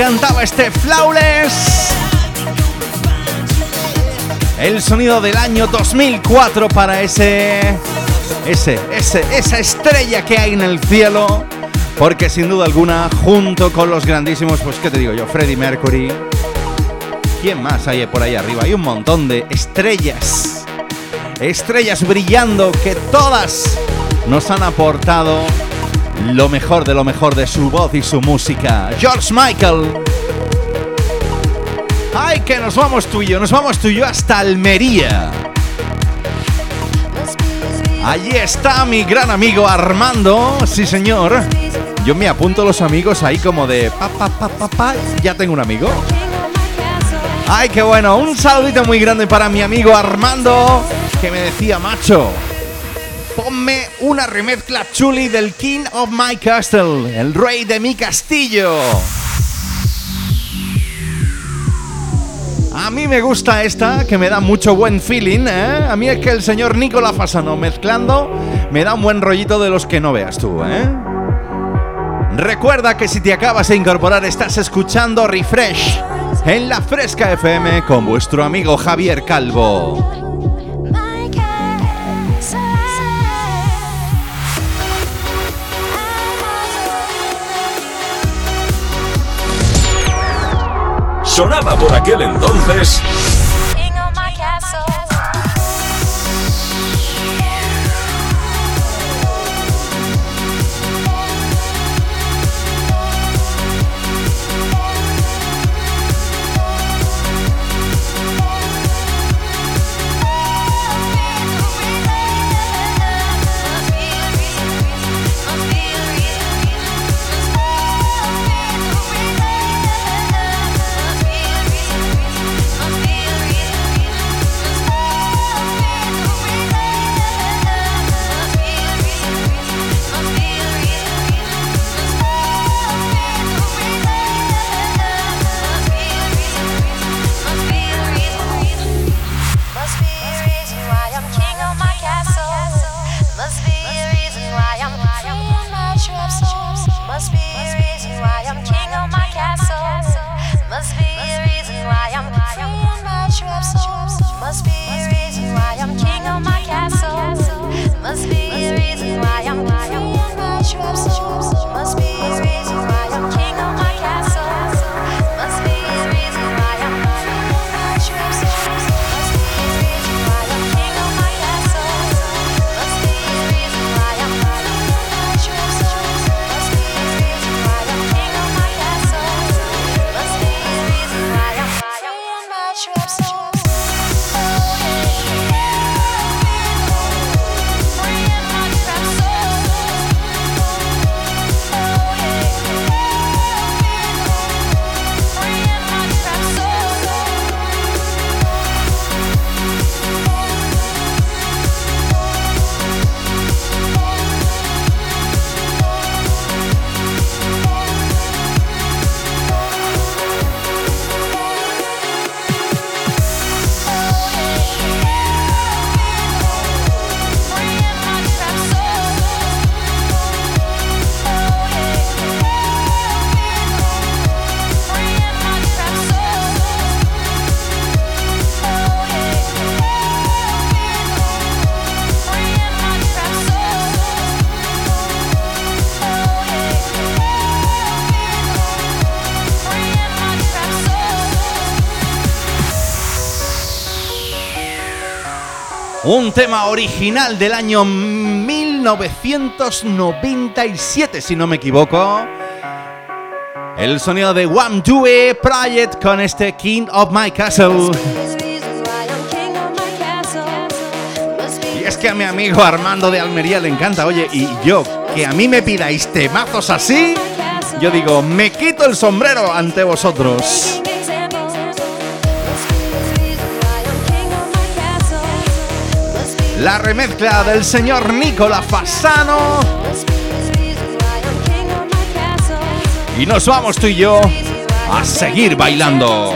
Encantaba este Flawless. El sonido del año 2004 para ese, ese, ese, esa estrella que hay en el cielo. Porque sin duda alguna, junto con los grandísimos, pues qué te digo yo, Freddie Mercury. ¿Quién más hay por ahí arriba? Hay un montón de estrellas. Estrellas brillando que todas nos han aportado lo mejor de lo mejor de su voz y su música. George Michael. Ay, que nos vamos tú y yo, nos vamos tú y yo hasta Almería. Allí está mi gran amigo Armando, sí señor. Yo me apunto los amigos ahí como de pa pa pa pa pa, ya tengo un amigo. Ay, qué bueno, un saludito muy grande para mi amigo Armando, que me decía, macho, ponme una remezcla chuli del King of My Castle, el rey de mi castillo. A mí me gusta esta, que me da mucho buen feeling, ¿eh? A mí es que el señor Nicola Fasano mezclando me da un buen rollito de los que no veas tú, ¿eh? Recuerda que si te acabas de incorporar estás escuchando Refresh en la Fresca FM con vuestro amigo Javier Calvo. Sonaba por aquel entonces Un tema original del año 1997, si no me equivoco. El sonido de One Due Project con este King of My Castle. Y es que a mi amigo Armando de Almería le encanta, oye, y yo, que a mí me pidáis temazos así, yo digo, me quito el sombrero ante vosotros. La remezcla del señor Nicola Fasano. Y nos vamos tú y yo a seguir bailando.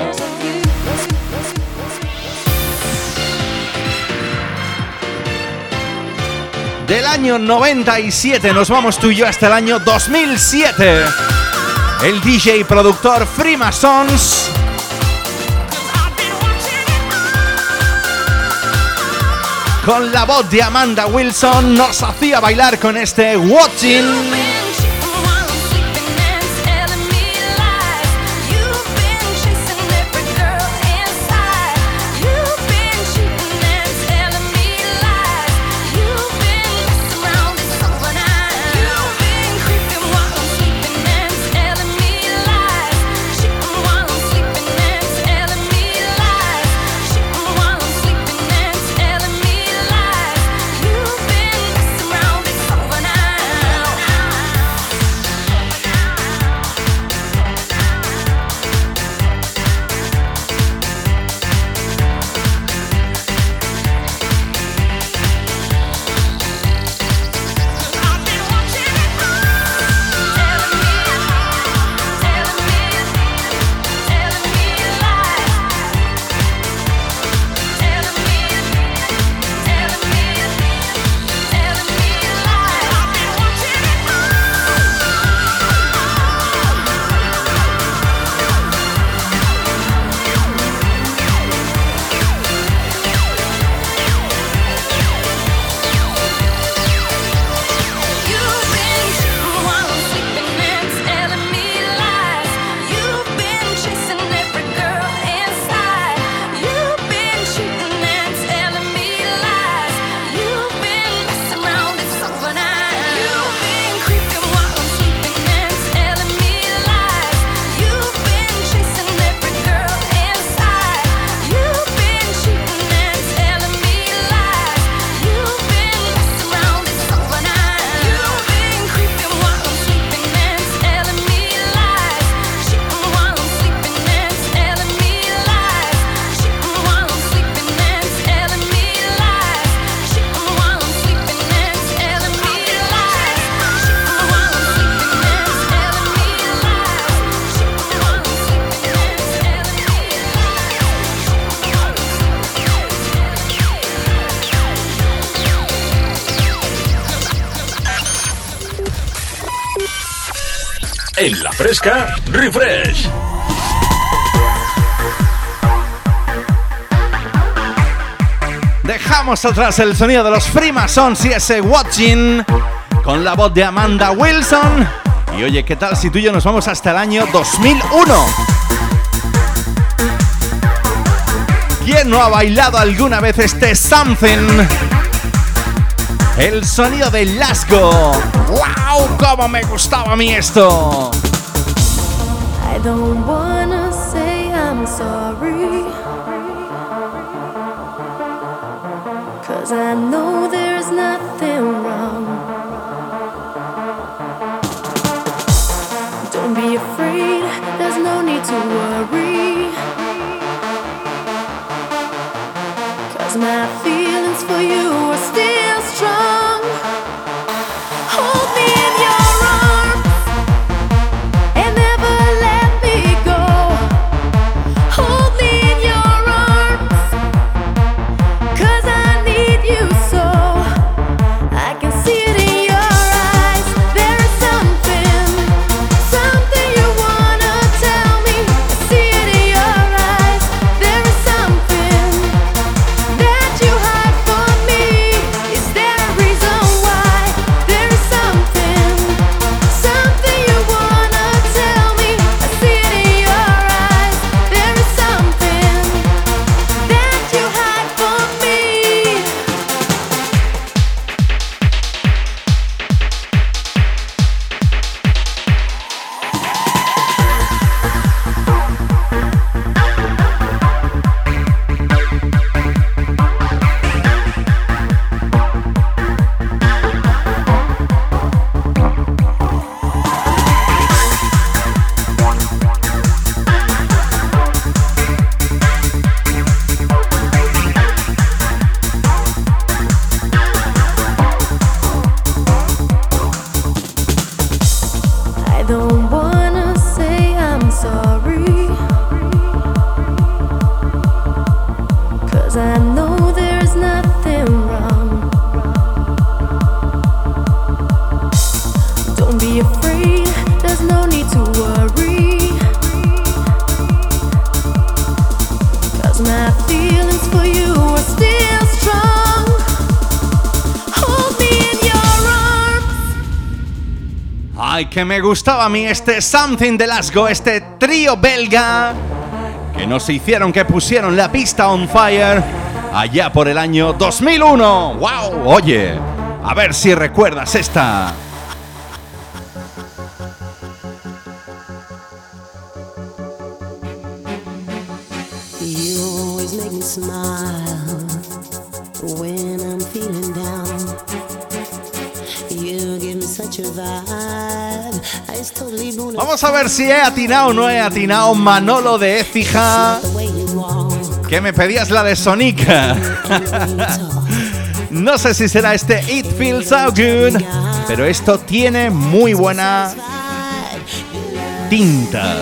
Del año 97 nos vamos tú y yo hasta el año 2007. El DJ productor Freemasons con la voz de Amanda Wilson nos hacía bailar con este Watching. Refresh. Dejamos atrás el sonido de los Freemasons y ese Watching con la voz de Amanda Wilson. Y oye, ¿qué tal si tú y yo nos vamos hasta el año 2001? ¿Quién no ha bailado alguna vez este Something? El sonido de Lasgo. ¡Wow! ¡Cómo me gustaba a mí esto! Don't wanna Que me gustaba a mí este Something de Lasgo, este trío belga que nos hicieron que pusieron la pista on fire allá por el año 2001. ¡Wow! Oye, a ver si recuerdas esta. A ver si he atinado o no he atinado Manolo de Écija. Que me pedías la de Sonica. no sé si será este It Feels So Good, pero esto tiene muy buena tinta.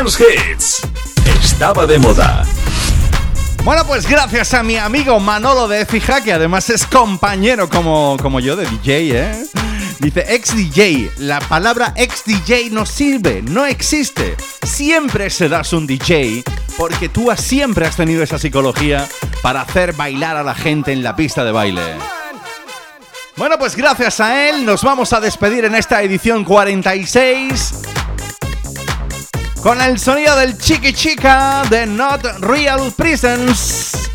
Dance Hits. Estaba de moda. Bueno, pues gracias a mi amigo Manolo de Fija, que además es compañero como, como yo de DJ, ¿eh? Dice ex DJ, la palabra ex DJ no sirve, no existe. Siempre serás un DJ porque tú siempre has tenido esa psicología para hacer bailar a la gente en la pista de baile. Bueno, pues gracias a él nos vamos a despedir en esta edición 46 con el sonido del chiqui chica de Not Real Prisons.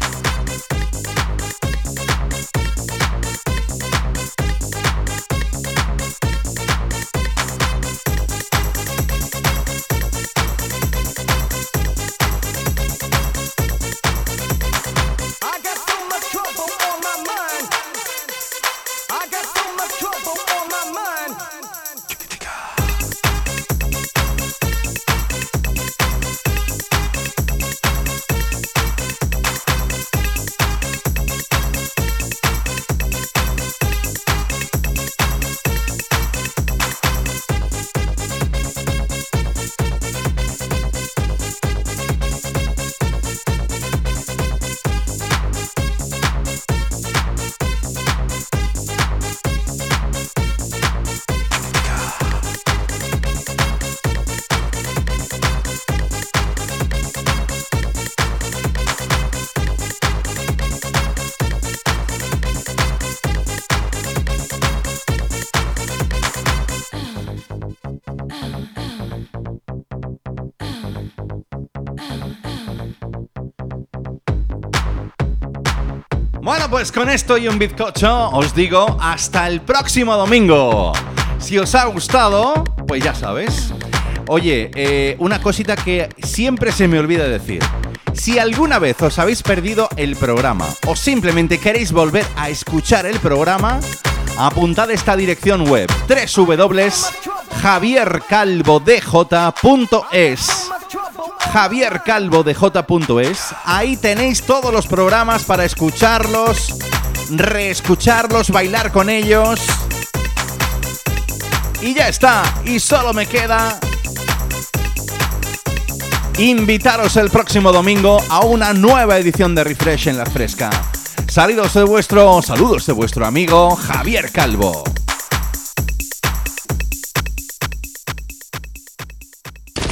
Con esto y un bizcocho os digo hasta el próximo domingo. Si os ha gustado, pues ya sabes. Oye, eh, una cosita que siempre se me olvida decir. Si alguna vez os habéis perdido el programa o simplemente queréis volver a escuchar el programa, apuntad esta dirección web www.javiercalvodj.es javiercalvodj.es Ahí tenéis todos los programas para escucharlos, reescucharlos, bailar con ellos. Y ya está, y solo me queda invitaros el próximo domingo a una nueva edición de Refresh en la Fresca. Saludos de vuestro, saludos de vuestro amigo Javier Calvo.